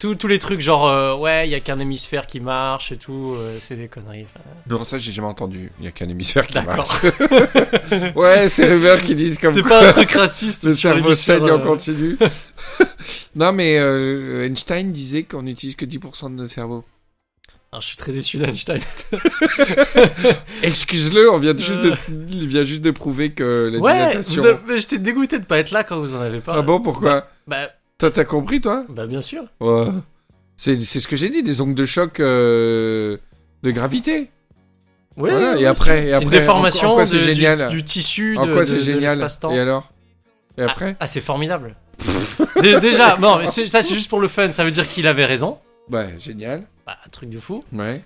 Tous, tous les trucs genre, euh, ouais, il y a qu'un hémisphère qui marche et tout, euh, c'est des conneries. Enfin, Non, ça j'ai jamais entendu. Il y a qu'un hémisphère qui marche. ouais, c'est rumeurs qui disent comme C'était pas un truc raciste le sur cerveau saigne en euh, continu. non, mais euh, Einstein disait qu'on n'utilise que 10% de notre cerveau. Alors, je suis très déçu d'Einstein. Excuse-le, on vient de juste de, il vient juste de prouver que la. Ouais, dilatation... mais j'étais dégoûté de pas être là quand vous en avez pas. Ah bon, pourquoi? Bah, Toi, t'as compris, toi bah bien sûr. Ouais. C'est c'est ce que j'ai dit, des ondes de choc euh, de gravité. Ouais, Voilà, ouais, et après- et c'est une après, déformation en quoi de- c'est du- génial? du, tissu En de, quoi de- c'est génial? l'espace-temps. Et alors? Et Ah, après? ah, c'est formidable. Dé- Déjà, non, mais c'est- ça c'est juste pour le fun. Ça veut dire qu'il avait raison. Ouais, génial. Bah, un truc de fou. Ouais.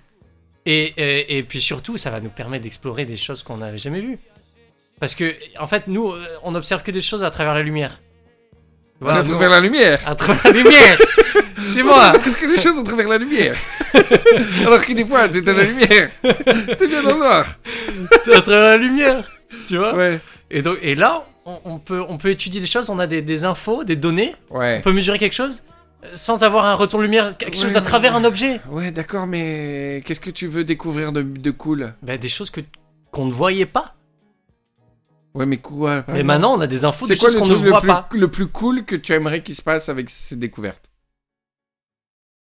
Et, et, et puis surtout, ça va nous permettre d'explorer des choses qu'on n'avait jamais vues. Parce que, en fait, nous, euh, on observe que des choses à travers la lumière. On Voilà, travers nous, la lumière. À travers la lumière C'est moi Qu'est-ce que les choses à travers la lumière Alors que des fois, t'es dans la lumière. T'es bien dans le noir. À travers la lumière Tu vois Ouais. et, donc, et là, on, on peut, on peut étudier des choses, on a des, des infos, des données, Ouais. on peut mesurer quelque chose euh, sans avoir un retour de lumière, quelque chose à travers un objet. Ouais, d'accord, mais qu'est-ce que tu veux découvrir de, de cool? Bah, des choses que qu'on ne voyait pas. Ouais, mais quoi Mais exemple maintenant, on a des infos, c'est des quoi choses le qu'on ne voit plus, pas. le plus cool que tu aimerais qu'il se passe avec ces découvertes?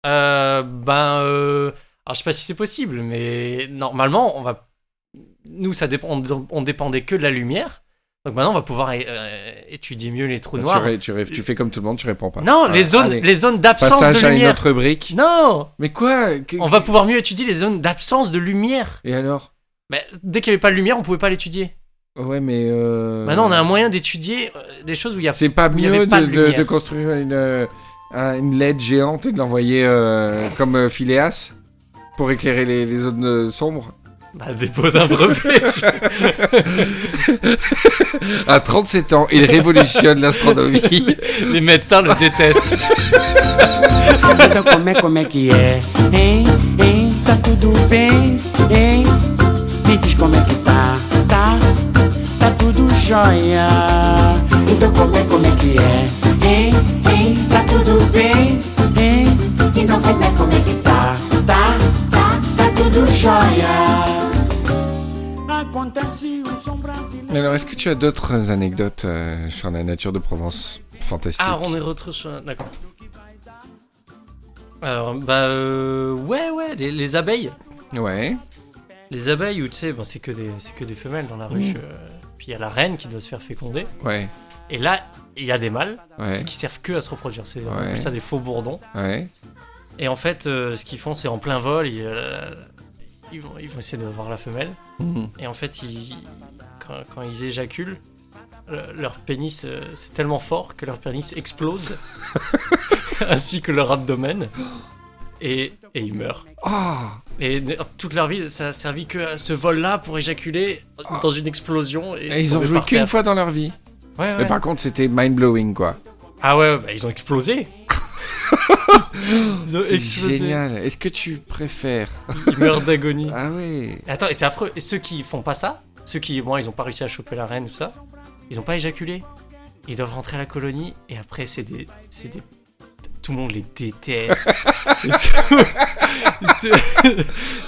Euh, ben, euh, alors je sais pas si c'est possible, mais normalement, on va, nous, ça dépend, on, on dépendait que de la lumière. Donc maintenant, on va pouvoir euh, étudier mieux les trous noirs. tu, fais comme tout le monde, tu réponds pas. Non, Ah, les zones, allez. les zones d'absence de à une lumière. autre brique. Non, Mais quoi Que- on va pouvoir mieux étudier les zones d'absence de lumière. Et alors? Ben, dès qu'il n'y avait pas de lumière, on pouvait pas l'étudier. Ouais, mais. Euh... Maintenant, on a un moyen d'étudier euh, des choses où il y a. C'est pas mieux pas de, construire une, euh, un- une LED géante et de l'envoyer euh, comme Phileas pour éclairer les, les zones sombres? Bah, dépose un brevet. À 37 ans, il révolutionne l'astronomie. les médecins le détestent. Então como é, como é que é? Hein? Hein? Tá tudo bem? Hein? Me diz como é que tá? Tá? Tá tudo jóia. Então como é, como é que é? Hein? Hein? Tá tudo bem? Hein? Então como é, como é que tá? Tá? Tá? Tá tudo jóia. Acontece um som brasileiro. Alors, est-ce que tu as d'autres anecdotes euh, sur la nature de Provence Fantastique? Ah, on est retrouvé sur. D'accord. Alors, bah, euh, ouais, ouais, les, les abeilles. Ouais. Les abeilles, où tu sais, bon, c'est que, des- c'est que des femelles dans la ruche. euh, puis il y a la reine qui doit se faire féconder. Ouais. Et là, il y a des mâles Ouais. qui servent que à se reproduire. C'est on appelle ça des faux bourdons. Ouais. Et en fait, euh, ce qu'ils font, c'est en plein vol, ils, euh, ils, vont, ils vont essayer de voir la femelle. Mhm. Et en fait, ils, quand, quand ils éjaculent, le- leur pénis, euh, c'est tellement fort que leur pénis explose, ainsi que leur abdomen, et, et ils meurent. Ah Et toute leur vie, ça a servi que à ce vol-là pour éjaculer dans une explosion. Et, Et ils ont tomber joué par qu'une terre. fois dans leur vie. Ouais, ouais. Mais par contre, c'était mind-blowing, quoi. Ah ouais, bah, ils ont explosé. ils ont C'est explosé. génial. Est-ce que tu préfères Ils meurent d'agonie. Ah ouais. Attends, et c'est affreux. Et ceux qui font pas ça, ceux qui, bon, ils ont pas réussi à choper la reine, tout ça, ils ont pas éjaculé. Ils doivent rentrer à la colonie et après, c'est des, c'est des tout le monde les déteste. Tout, tout-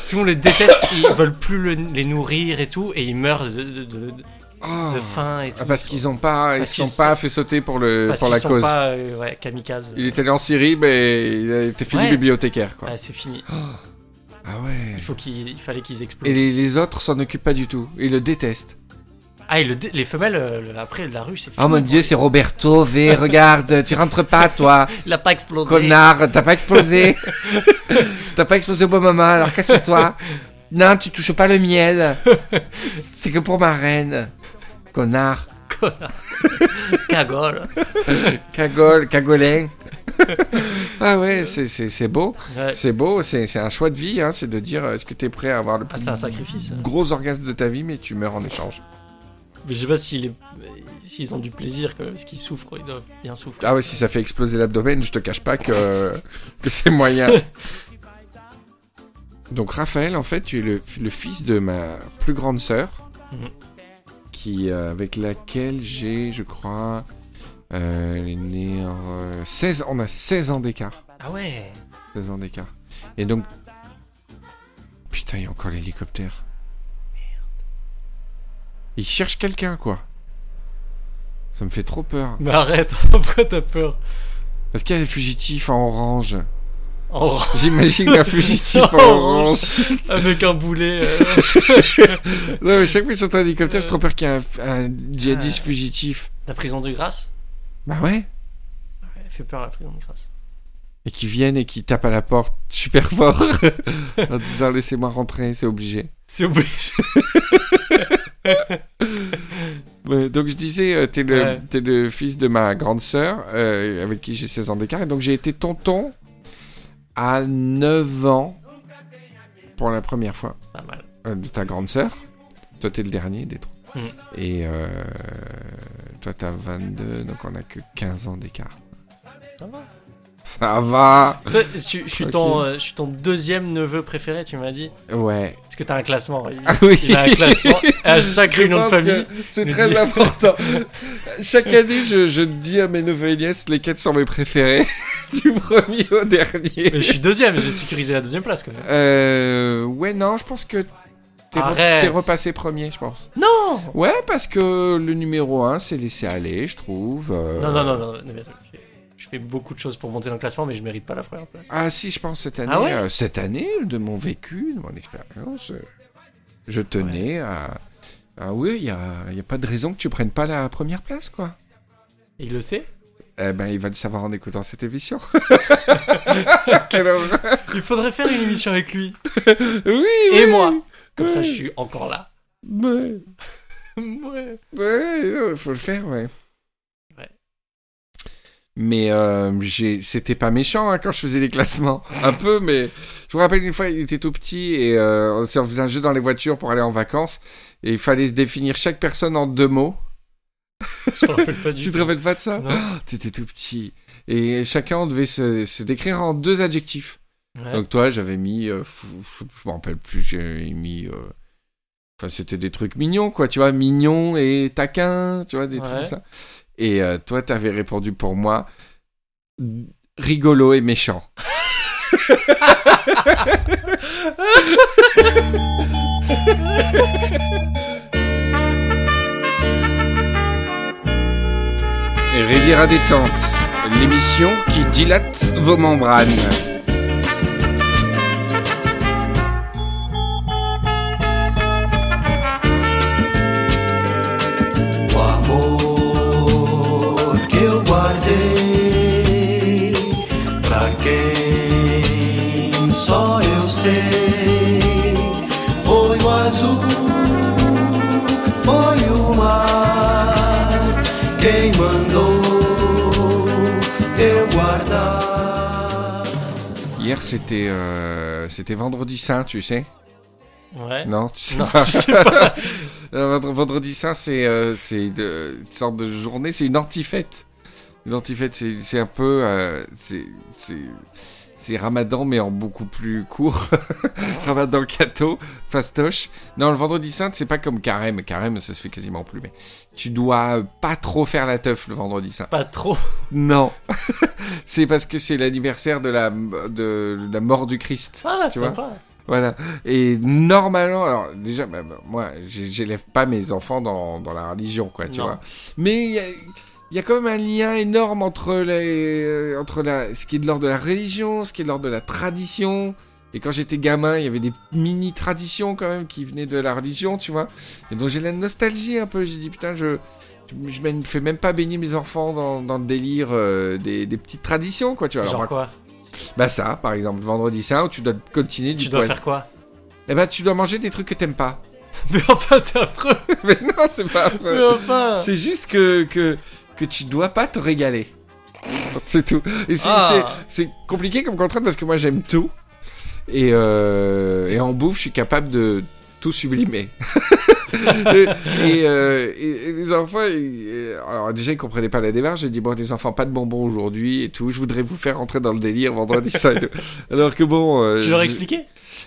tout le monde les déteste. Ils veulent plus le- les nourrir et tout, et ils meurent de, de, de- de- Oh. de faim et tout. Ah, parce qu'ils ont pas, ils sont pas fait sauter pour le, Parce pour la sont cause. pas euh, ouais, kamikazes. Il est allé en Syrie, mais il été fini Ouais. bibliothécaire, quoi. Ouais, c'est fini. Ah ouais. Il faut qu'il il fallait qu'ils explosent. Et les, les autres s'en occupent pas du tout. Ils le détestent. Ah, et le dé- les femelles, euh, après la rue, c'est fini. Oh mon dieu, c'est Roberto, V, regarde, tu rentres pas, toi. Il a pas explosé. Connard, t'as pas explosé. t'as pas explosé au bon moment, alors casse-toi. Non, tu touches pas le miel. C'est que pour ma reine. Connard. Connard. Cagole. Cagole, cagolin. ah ouais, c'est, c'est, c'est beau. Ouais. C'est beau, c'est, c'est un choix de vie, hein, c'est de dire euh, est-ce que t'es prêt à avoir le Ah, plus c'est un sacrifice. gros orgasme de ta vie, mais tu meurs en échange. Mais je sais pas s'ils ont du plaisir quand même, parce qu'ils souffrent, ils doivent bien souffrir. Ah ouais, si ça fait exploser l'abdomen, je te cache pas que, que c'est moyen. Donc Raphaël, en fait, tu es le, le fils de ma plus grande sœur, Mhm. qui euh, avec laquelle j'ai, je crois, euh, elle est née en euh, 16, on a 16 ans d'écart. Ah ouais 16 ans d'écart. Et donc, putain, il y a encore l'hélicoptère. Il cherche quelqu'un, quoi. Ça me fait trop peur. Mais arrête, pourquoi t'as peur? Est-ce qu'il y a des fugitifs en orange En- J'imagine un fugitif en Orange. orange. Avec un boulet. euh, Non, mais chaque fois que j'entends un hélicoptère, j'ai trop peur qu'il y ait un, un djihadiste Ah. fugitif. La prison de grâce? Bah ouais. Elle fait peur la prison de grâce. Et qui viennent et qui tapent à la porte super fort en disant laissez-moi rentrer, c'est obligé. C'est obligé. Donc je disais, euh, t'es le, Ouais. le fils de ma grande sœur, euh, avec qui j'ai 16 ans d'écart, et donc j'ai été tonton à 9 ans pour la première fois Pas mal. euh, de ta grande sœur. Toi t'es le dernier des trois. Mm. Et euh, toi t'as 22, donc on a que 15 ans d'écart. Ça va. Ça va Toi, je, je suis Ok. ton, euh, je suis ton deuxième neveu préféré, tu m'as dit. Ouais. Parce que t'as un classement. Il, Ah oui il a un classement. À chaque réunion de famille. C'est très dit- important. Chaque année, je, je dis à mes neveux et nièces lesquels sont mes préférés, du premier au dernier. Mais je suis deuxième, j'ai sécurisé la deuxième place quand même. Euh, ouais, non, je pense que t'es, re- repassé premier, je pense. Non Ouais, parce que le numéro 1 c'est laissé aller, je trouve. euh. Non, non, non, non, non, Je fais beaucoup de choses pour monter dans le classement, mais je mérite pas la première place. Ah si, je pense cette année, Ah ouais euh, cette année, de mon vécu, de mon expérience, euh, je tenais à... Ah oui, il y a, y a pas de raison que tu prennes pas la première place, quoi. Il le sait Eh ben, il va le savoir en écoutant cette émission. Il faudrait faire une émission avec lui. Oui, Et oui. moi. Comme ça, je suis encore là. Ouais, ouais. ouais, il faut le faire. Ouais. Mais euh, c'était pas méchant hein, quand je faisais les classements. Un peu, mais je me rappelle une fois, il était tout petit et euh, on faisait un jeu dans les voitures pour aller en vacances. Et il fallait définir chaque personne en deux mots. Je rappelle pas du Tu te rappelles pas de ça? Oh, T'étais tout petit. Et chacun, on devait se, se décrire en deux adjectifs. Ouais. Donc toi, j'avais mis, euh, je me rappelle plus, j'ai mis, euh, enfin c'était des trucs mignons quoi, tu vois, mignon et taquin, tu vois, des trucs comme ça. Et euh, toi, t'avais répondu pour moi, rigolo et méchant. Et Riviera détente, l'émission qui dilate vos membranes. C'était euh, c'était vendredi saint, tu sais Ouais. Non, tu sais Non, pas. je sais pas. Euh, vendre- Vendredi saint, c'est euh, une, sorte de journée, c'est une antifête. Une antifête, c'est c'est un peu, c'est c'est Ramadan, mais en beaucoup plus court. Ramadan Kato, fastoche. Non, le vendredi saint, c'est pas comme carême. Carême, ça se fait quasiment plus, mais tu dois pas trop faire la teuf le vendredi saint. Pas trop. Non. c'est parce que c'est l'anniversaire de la, de la mort du Christ. Ah, Tu vois sympa. Voilà. Et normalement, alors déjà, bah, moi, j'élève pas mes enfants dans, dans la religion, quoi, tu Non. vois. Mais il y a, quand même un lien énorme entre, les, euh, entre la, ce qui est de l'ordre de la religion, ce qui est de l'ordre de la tradition. Et quand j'étais gamin, il y avait des mini traditions quand même qui venaient de la religion, tu vois. Et donc j'ai la nostalgie un peu. J'ai dit putain, je je me fais même pas baigner mes enfants dans, dans le délire euh, des, des petites traditions, quoi, tu vois. Genre quoi? bah ça, par exemple, le vendredi saint, où tu dois continuer du Tu dois poil. faire quoi? Eh ben, tu dois manger des trucs que t'aimes pas. Mais enfin, c'est affreux. Mais non, c'est pas Mais affreux. enfin. C'est juste que, que, que tu dois pas te régaler. C'est tout. Et c'est Ah. compliqué comme contrainte parce que moi j'aime tout. Et, euh, et en bouffe, je suis capable de tout sublimer. et, et, euh, et- et les enfants, ils- et- alors déjà ils comprenaient pas la démarche. J'ai dit bon, les enfants, pas de bonbons aujourd'hui et tout. Je voudrais vous faire rentrer dans le délire vendredi et tout. Alors que bon, euh, Tu leur expliqué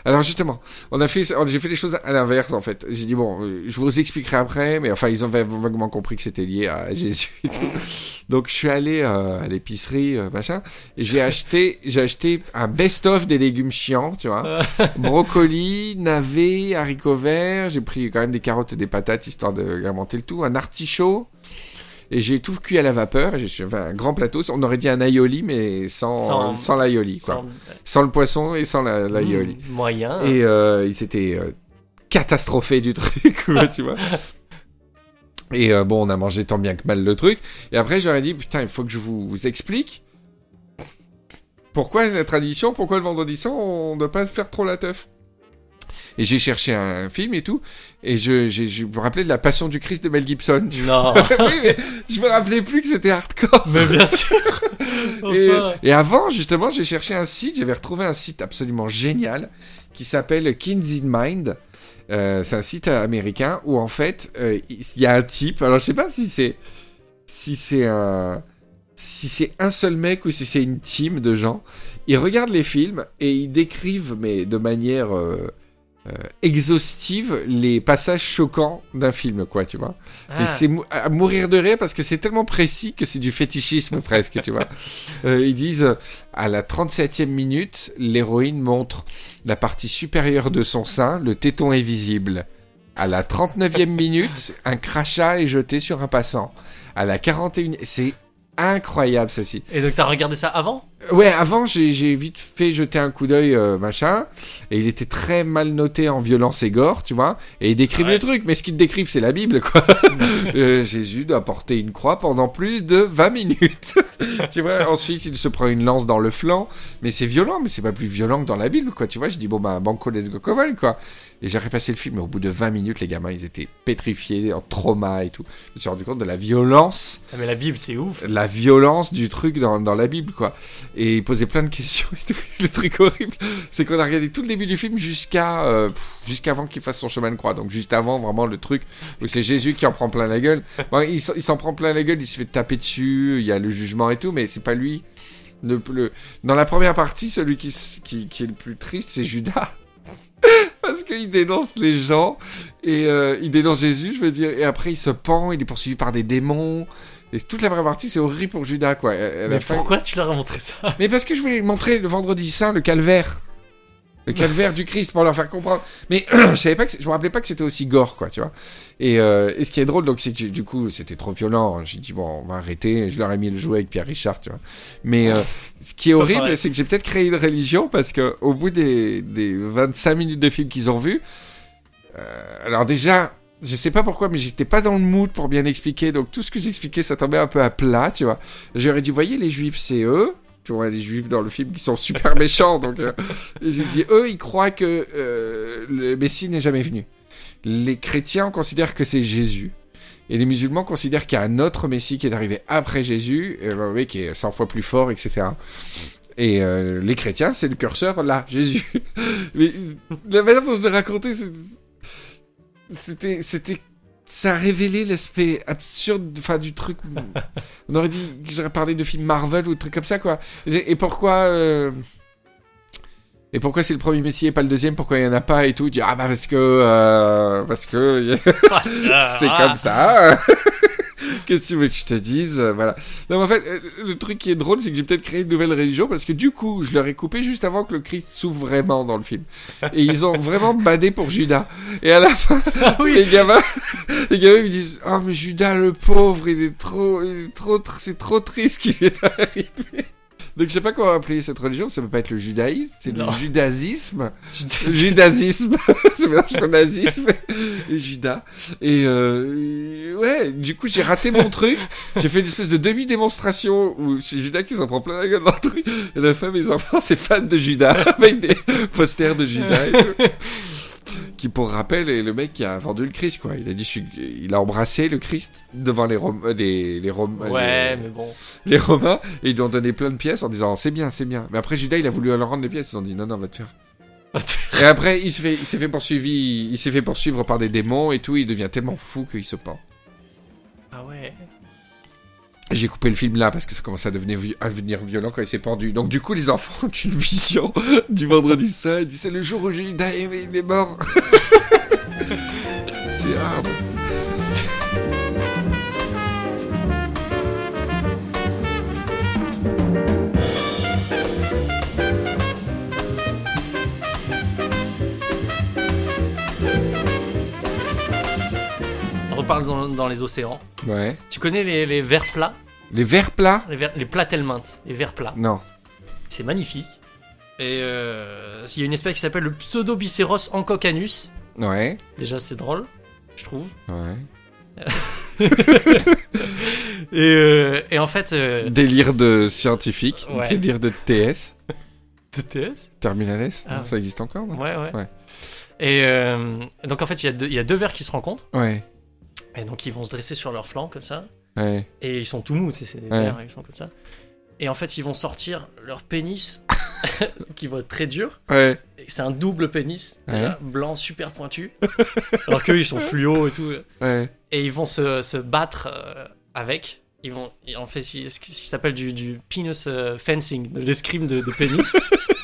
alors justement, on a fait, j'ai fait les choses à l'inverse en fait. J'ai dit bon, euh, je vous expliquerai après, mais enfin ils ont vaguement compris que c'était lié à Jésus et tout. Donc je suis allé euh, à l'épicerie euh, machin, et j'ai acheté, j'ai acheté un best-of des légumes chiants, tu vois, brocoli, navets, haricots verts. J'ai pris quand même des carottes et des patates histoire de agrémenter le tout, un artichaut. Et j'ai tout cuit à la vapeur. J'ai fait un grand plateau. On aurait dit un aioli, mais sans, Sans- sans, l'aioli, quoi. Sans- Sans le poisson et sans la- l'aioli. Hmm, Moyen. Et euh, ils étaient euh, catastrophés du truc, quoi, tu vois. Et euh, bon, on a mangé tant bien que mal le truc. Et après, j'aurais dit, putain, il faut que je vous, vous explique pourquoi la tradition, pourquoi le vendredi saint, on ne doit pas faire trop la teuf. Et j'ai cherché un film et tout, et je, me rappelais de la Passion du Christ de Mel Gibson. Non. oui, mais je me rappelais plus que c'était hardcore. Mais bien sûr. Et, Enfin. et avant, justement, j'ai cherché un site, j'avais retrouvé un site absolument génial qui s'appelle Kings in Mind. Euh, c'est un site américain où en fait, euh, il y a un type. Alors, je sais pas si c'est si c'est un si c'est un seul mec ou si c'est une team de gens. Ils regardent les films et ils décrivent, mais de manière euh, exhaustive, les passages choquants d'un film, quoi, tu vois. Et Ah. c'est mou- à mourir de rire parce que c'est tellement précis que c'est du fétichisme presque, tu vois. Euh, ils disent euh, à la 37e minute, l'héroïne montre la partie supérieure de son sein, le téton est visible. À la 39e minute, un crachat est jeté sur un passant. À la 41e, c'est incroyable ceci. Et donc, t'as regardé ça avant? Ouais, avant, j'ai vite fait jeter un coup d'œil, euh, machin, et il était très mal noté en violence et gore, tu vois, et ils décrivent Ouais. le truc, mais ce qu'ils décrivent, c'est la Bible, quoi. Euh, Jésus doit porter une croix pendant plus de 20 minutes. tu vois, ensuite, il se prend une lance dans le flanc, mais c'est violent, mais c'est pas plus violent que dans la Bible, quoi, tu vois, je dis, bon, bah, banco, let's go, come on, quoi. Et j'ai repassé le film, et au bout de 20 minutes, les gamins, ils étaient pétrifiés, en trauma et tout. Je me suis rendu compte de la violence Ah, Mais la Bible, c'est ouf. la violence du truc dans, dans la Bible, quoi. Et il posait plein de questions et tout. Le truc horrible, c'est qu'on a regardé tout le début du film jusqu'à euh, jusqu'avant qu'il fasse son chemin de croix. Donc juste avant, vraiment, le truc où c'est Jésus qui en prend plein la gueule. Bon, il s'en prend plein la gueule, il se fait taper dessus, il y a le jugement et tout, mais c'est pas lui. Le, le- Dans la première partie, celui qui, s- qui, qui est le plus triste, c'est Judas. Parce qu'il dénonce les gens et euh, il dénonce Jésus, je veux dire, et après il se pend, il est poursuivi par des démons. Et toute la première partie, c'est horrible pour Judas, quoi. Mais pourquoi tu leur as montré ça? Mais parce que je voulais montrer le vendredi saint, le calvaire. Le calvaire du Christ pour leur faire comprendre. Mais je savais pas que, je me rappelais pas que c'était aussi gore, quoi, tu vois. Et, euh, et ce qui est drôle, donc, c'est que du coup, c'était trop violent. J'ai dit, bon, on va arrêter. Je leur ai mis le jouet avec Pierre Richard, tu vois. Mais euh, ce qui est horrible, c'est que j'ai peut-être créé une religion parce que au bout des, des 25 minutes de film qu'ils ont vu, euh, alors déjà, je sais pas pourquoi, mais j'étais pas dans le mood pour bien expliquer. Donc tout ce que j'expliquais, ça tombait un peu à plat, tu vois. J'aurais dit, voyez, les juifs, c'est eux. Tu vois, les juifs dans le film qui sont super méchants. Donc, euh, j'ai dit, eux, ils croient que euh, le Messie n'est jamais venu. Les chrétiens considèrent que c'est Jésus. Et les musulmans considèrent qu'il y a un autre Messie qui est arrivé après Jésus, et, bah, oui, qui est 100 fois plus fort, etc. Et euh, les chrétiens, c'est le curseur là, Jésus. Mais la manière dont je l'ai raconté, c'est- c'était, c'était, ça a révélé l'aspect absurde, enfin du truc. On aurait dit que j'aurais parlé de films Marvel ou de trucs comme ça, quoi. Et, et pourquoi, euh, Et pourquoi c'est le premier Messie et pas le deuxième? Pourquoi il y en a pas et tout? Ah bah parce que euh, parce que c'est comme ça. Qu'est-ce que tu veux que je te dise Euh, Voilà. Non, mais en fait, euh, le truc qui est drôle, c'est que j'ai peut-être créé une nouvelle religion parce que du coup, je leur ai coupé juste avant que le Christ s'ouvre vraiment dans le film. Et ils ont vraiment badé pour Judas. Et à la fin, les gamins, les gamins me disent, oh mais Judas le pauvre, il est trop, il est trop, tr- c'est trop triste ce qui lui est arrivé. Donc je sais pas comment appeler cette religion, ça peut pas être le judaïsme, c'est le judasisme. Le judasisme, c'est mélange entre nazisme et judas. Et euh, ouais, du coup j'ai raté mon truc. J'ai fait une espèce de demi-démonstration où c'est Judas qui s'en prend plein la gueule dans le truc. Et la femme et les enfants, c'est fan de Judas avec des posters de Judas. Et tout. Qui pour rappel est le mec qui a vendu le Christ quoi. Il a dit, il a embrassé le Christ devant les Rom- les les, Rom- Ouais, les- mais bon. les Romains et ils lui ont donné plein de pièces en disant c'est bien, c'est bien. Mais après Judas il a voulu leur rendre les pièces, ils ont dit non non va te faire. Et après il s'est fait, il s'est fait poursuivre, il s'est fait poursuivre par des démons et tout, il devient tellement fou qu'il se pend. J'ai coupé le film là parce que ça commençait à devenir, vi- à devenir violent quand il s'est pendu. Donc du coup les enfants ont une vision du vendredi saint, ils disent c'est le jour où Judas est, il est mort. c'est hard. On reparle dans, dans les océans. Ouais. Tu connais les, les vers plats? Les verres plats Les, vers, les platelmintes, les vers plats. Non. C'est magnifique. Et euh, il y a une espèce qui s'appelle le Pseudobicéros ancocanus. Ouais. Déjà, c'est drôle, je trouve. Ouais. Et, euh, et en fait, euh, Délire de scientifique, Ouais. délire de TS, TTS Terminal S, Ah ça existe encore non? Ouais, ouais. Ouais. Et euh, donc, en fait, il y, a deux- il y a deux vers qui se rencontrent. Ouais. Et donc, ils vont se dresser sur leurs flancs, comme ça. Ouais. Et ils sont tout mous, c'est des vers, ils sont comme ça. Et en fait, ils vont sortir leur pénis, qui va être très dur. Ouais. C'est un double pénis, blanc, super pointu. alors qu'eux, ils sont fluo et tout. Et ils vont se, se battre euh, avec. Ils vont, en fait, ce qui s'appelle du, du penis euh, fencing, de l'escrime de, de pénis.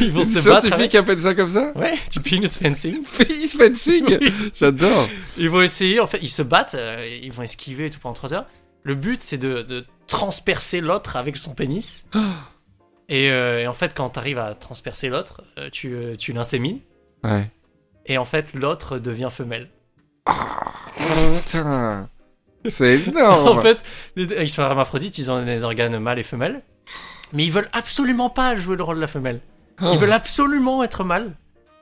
ils vont Les se battre avec. scientifiques appellent ça comme ça Ouais, du penis fencing. Face fencing J'adore Ils vont essayer, en fait, ils se battent, euh, ils vont esquiver et tout pendant 3 heures. Le but, c'est de, de transpercer l'autre avec son pénis. et, euh, et en fait, quand t'arrives à transpercer l'autre, euh, tu, tu l'insémines. Ouais. Et en fait, l'autre devient femelle. Putain C'est énorme En fait, les- ils sont hermaphrodites, ils ont des organes mâles et femelles. Mais ils veulent absolument pas jouer le rôle de la femelle. Ils Oh. veulent absolument être mâles.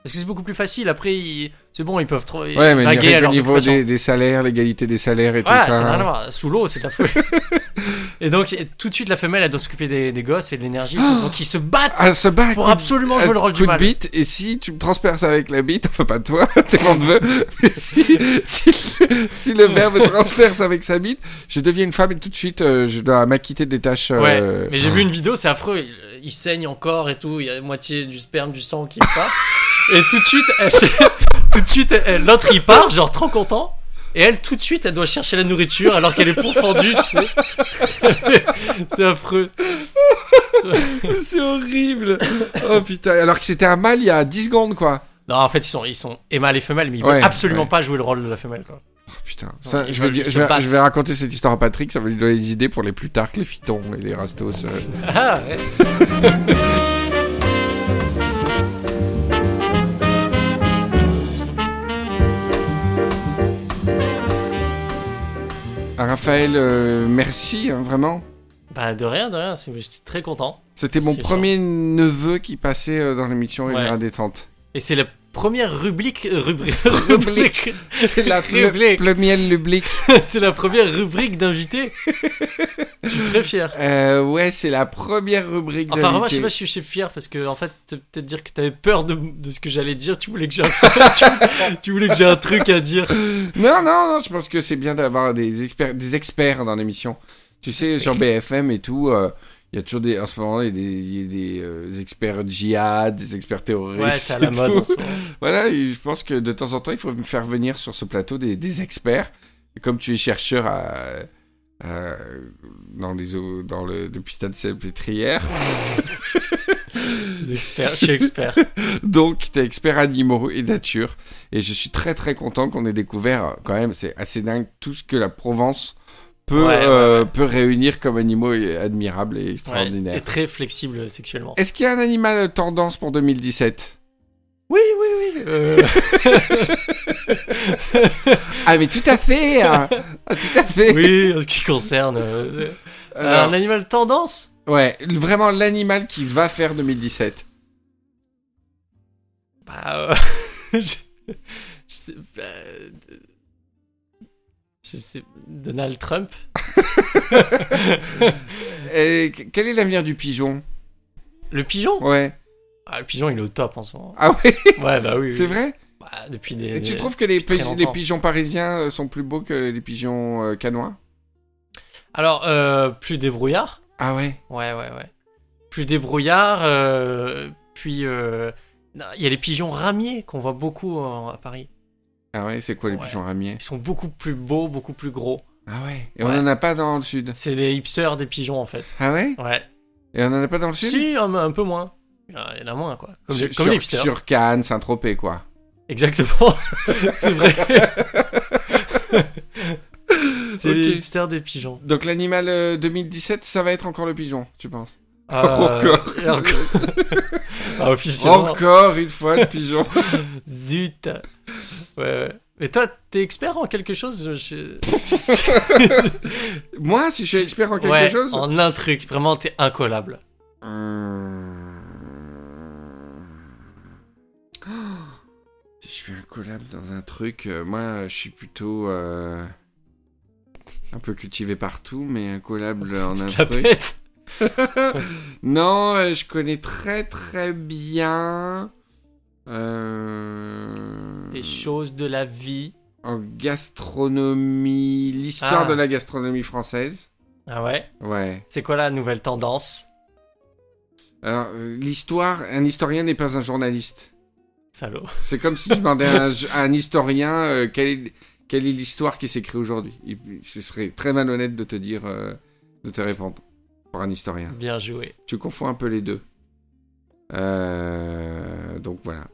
Parce que c'est beaucoup plus facile. Après, ils- c'est bon, ils peuvent trop Ouais, mais leurs niveau des, des salaires, l'égalité des salaires et Voilà, tout ça ça. n'a rien à voir. Sous l'eau, c'est affreux. et donc, et tout de suite, la femelle, elle doit s'occuper des, des gosses et de l'énergie. tout. donc, ils se battent Ah, se bat pour coup de- absolument jouer le rôle du de mal. bite, et si tu me transperces avec la bite, enfin pas toi, t'es mon neveu, mais si, si, si le verbe me transperce avec sa bite, je deviens une femme et tout de suite euh, je dois m'acquitter des tâches. Ouais, euh, mais j'ai vu une vidéo, c'est affreux. Il, il saigne encore et tout. Il y a moitié du sperme, du sang qui part. et tout de suite, elle tout de suite, l'autre il part, genre trop content. Et elle, tout de suite, elle doit chercher la nourriture alors qu'elle est pourfendue, tu sais. c'est affreux. C'est horrible. Oh putain, alors que c'était un mâle il y a 10 secondes quoi. Non, en fait, ils sont, ils sont et mâles et femelles, mais ils Ouais, veulent absolument ouais. pas jouer le rôle de la femelle, quoi. Oh putain, ça, je, vais, je, je raconter cette histoire à Patrick, ça va lui donner des idées pour les plus tard que les fitons et les rastos. euh. Ah, ouais. Ah, Raphaël, euh, merci hein, vraiment. Bah, de rien, de rien. J'étais très content. C'était mon premier neveu qui passait euh, dans l'émission Ouais. Elvira Détente. Et c'est la première rubrique. euh, Rubrique. Rubrique. C'est la Rubrique. première rubrique. c'est la première rubrique d'invité. Je suis très fier. Euh, ouais, c'est la première rubrique. Enfin, vraiment, je sais d'invité. pas si je suis fier parce que, en fait, c'est peut-être dire que t'avais peur de, de ce que j'allais dire. Tu voulais que j'ai un, tu voulais que j'ai un truc à dire. Non, non, non, je pense que c'est bien d'avoir des experts, des experts dans l'émission. Tu sais, sur BFM et tout, euh, il y a toujours des. En ce moment, il y a des, a des, euh, experts djihad, des experts terroristes. Ouais, c'est à la mode en ce. Voilà, et je pense que de temps en temps, il faut me faire venir sur ce plateau des, des experts. Et comme tu es chercheur à, à- dans les eaux- dans le l'hôpital de Salpêtrière, experts, je suis expert. Donc, t'es expert animaux et nature. Et je suis très très content qu'on ait découvert, euh, quand même, c'est assez dingue, tout ce que la Provence peut, Ouais, euh, peut réunir comme animaux admirables et extraordinaires. et très flexible sexuellement. Est-ce qu'il y a un animal tendance pour 2017 Oui, oui, oui. euh, Ah, mais tout à fait hein. Ah, Tout à fait oui, en ce qui concerne euh, Alors, un animal tendance? Ouais, vraiment l'animal qui va faire 2017. Bah, euh, je, je sais, bah, je sais, Donald Trump. Et quel est l'avenir du pigeon? Le pigeon? Ouais. Ah, le pigeon, il est au top en ce moment. Ah ouais, Ouais, bah oui. c'est oui. vrai? Bah, depuis des. Et tu des- trouves que les, pigeons parisiens euh, sont plus beaux que les pigeons euh, canois? Alors, euh, plus débrouillard. Ah ouais? Ouais, ouais, ouais. Plus débrouillard. euh, puis, euh, il y a les pigeons ramiers qu'on voit beaucoup en- à Paris. Ah ouais, c'est quoi les Ouais. pigeons ramiers Ils sont beaucoup plus beaux, beaucoup plus gros. Ah ouais Et Ouais. on en a pas dans le sud C'est des hipsters des pigeons en fait. Ah ouais Ouais. Et on en a pas dans le sud Si, un, un peu moins. Il y en a- moins quoi. Comme, sur, les, comme les hipsters. sur Cannes, Saint-Tropez, quoi. Exactement. c'est vrai. c'est les Ok. hipsters des pigeons. Donc l'animal euh, 2017, ça va être encore le pigeon, tu penses Euh, Encore. encore. Ah, officiellement. Encore une fois le pigeon Zut. Ouais, ouais. Mais toi, t'es expert en quelque chose je- Moi, si je suis expert en quelque Ouais, chose En un truc, vraiment, t'es incollable. Si je suis incollable dans un truc, euh, moi je suis plutôt euh, un peu cultivé partout, mais incollable en un truc. Non, euh, je connais très très bien euh, Les choses de la vie. en gastronomie, l'histoire Ah. de la gastronomie française. Ah ouais? Ouais. C'est quoi la nouvelle tendance? Alors, l'histoire, un historien n'est pas un journaliste. Salaud. C'est comme si je demandais à un, à un historien euh, quelle est, quelle est l'histoire qui s'écrit aujourd'hui. Ce serait très malhonnête de te dire, euh, de te répondre pour un historien. Bien joué. Tu confonds un peu les deux. Euh, donc voilà.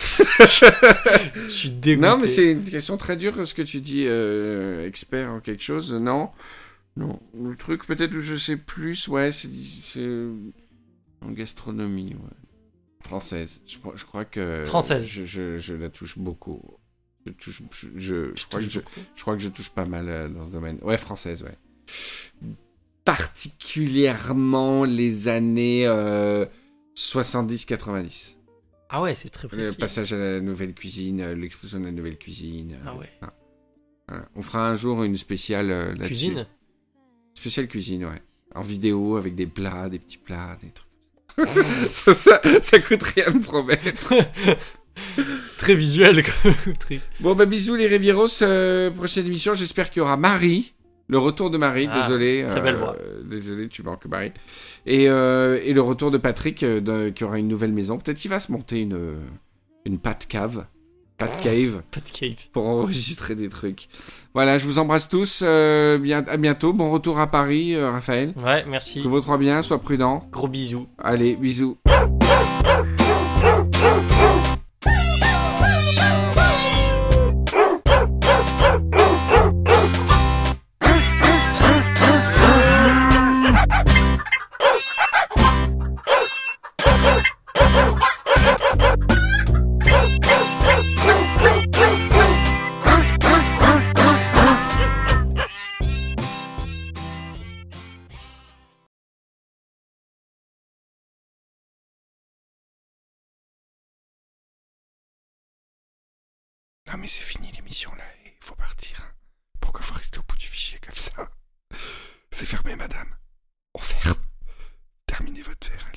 Je suis dégoûté. Non, mais c'est une question très dure ce que tu dis, euh, expert en quelque chose. Non, non. Le truc peut-être où je sais plus, ouais, c'est en gastronomie, ouais. Française. Je, crois- je crois que Française. Je, je, je la touche beaucoup. Je touche, je, crois que je, crois que je touche pas mal euh, dans ce domaine. Ouais, française, ouais. Particulièrement les années euh, 70-90. Ah ouais, c'est très Le précis. passage à la nouvelle cuisine, euh, l'explosion de la nouvelle cuisine. euh, Ah ouais. Voilà. On fera un jour une spéciale euh, là-dessus. Cuisine? Spéciale cuisine, ouais. En vidéo, avec des plats, des petits plats, des trucs. ça, ça, ça coûte rien de promettre. Très visuel comme truc. Bon, bah bisous les Rivieros. euh, prochaine émission, j'espère qu'il y aura Marie. Le retour de Marie, Ah, désolé. très belle voix. Désolé, tu manques Marie. Et, euh, et le retour de Patrick, euh, de- qui aura une nouvelle maison. Peut-être qu'il va se monter une, une pat cave. Pat cave. Pas de cave. pour enregistrer des trucs. Voilà, je vous embrasse tous. euh, bien, à bientôt. Bon retour à Paris, euh, Raphaël. Ouais, merci. Que votre bien, sois prudent. Gros bisous. Allez, bisous. c'est fini l'émission là, il faut partir. Pourquoi vous restez au bout du fichier comme ça? C'est fermé, madame. On ferme.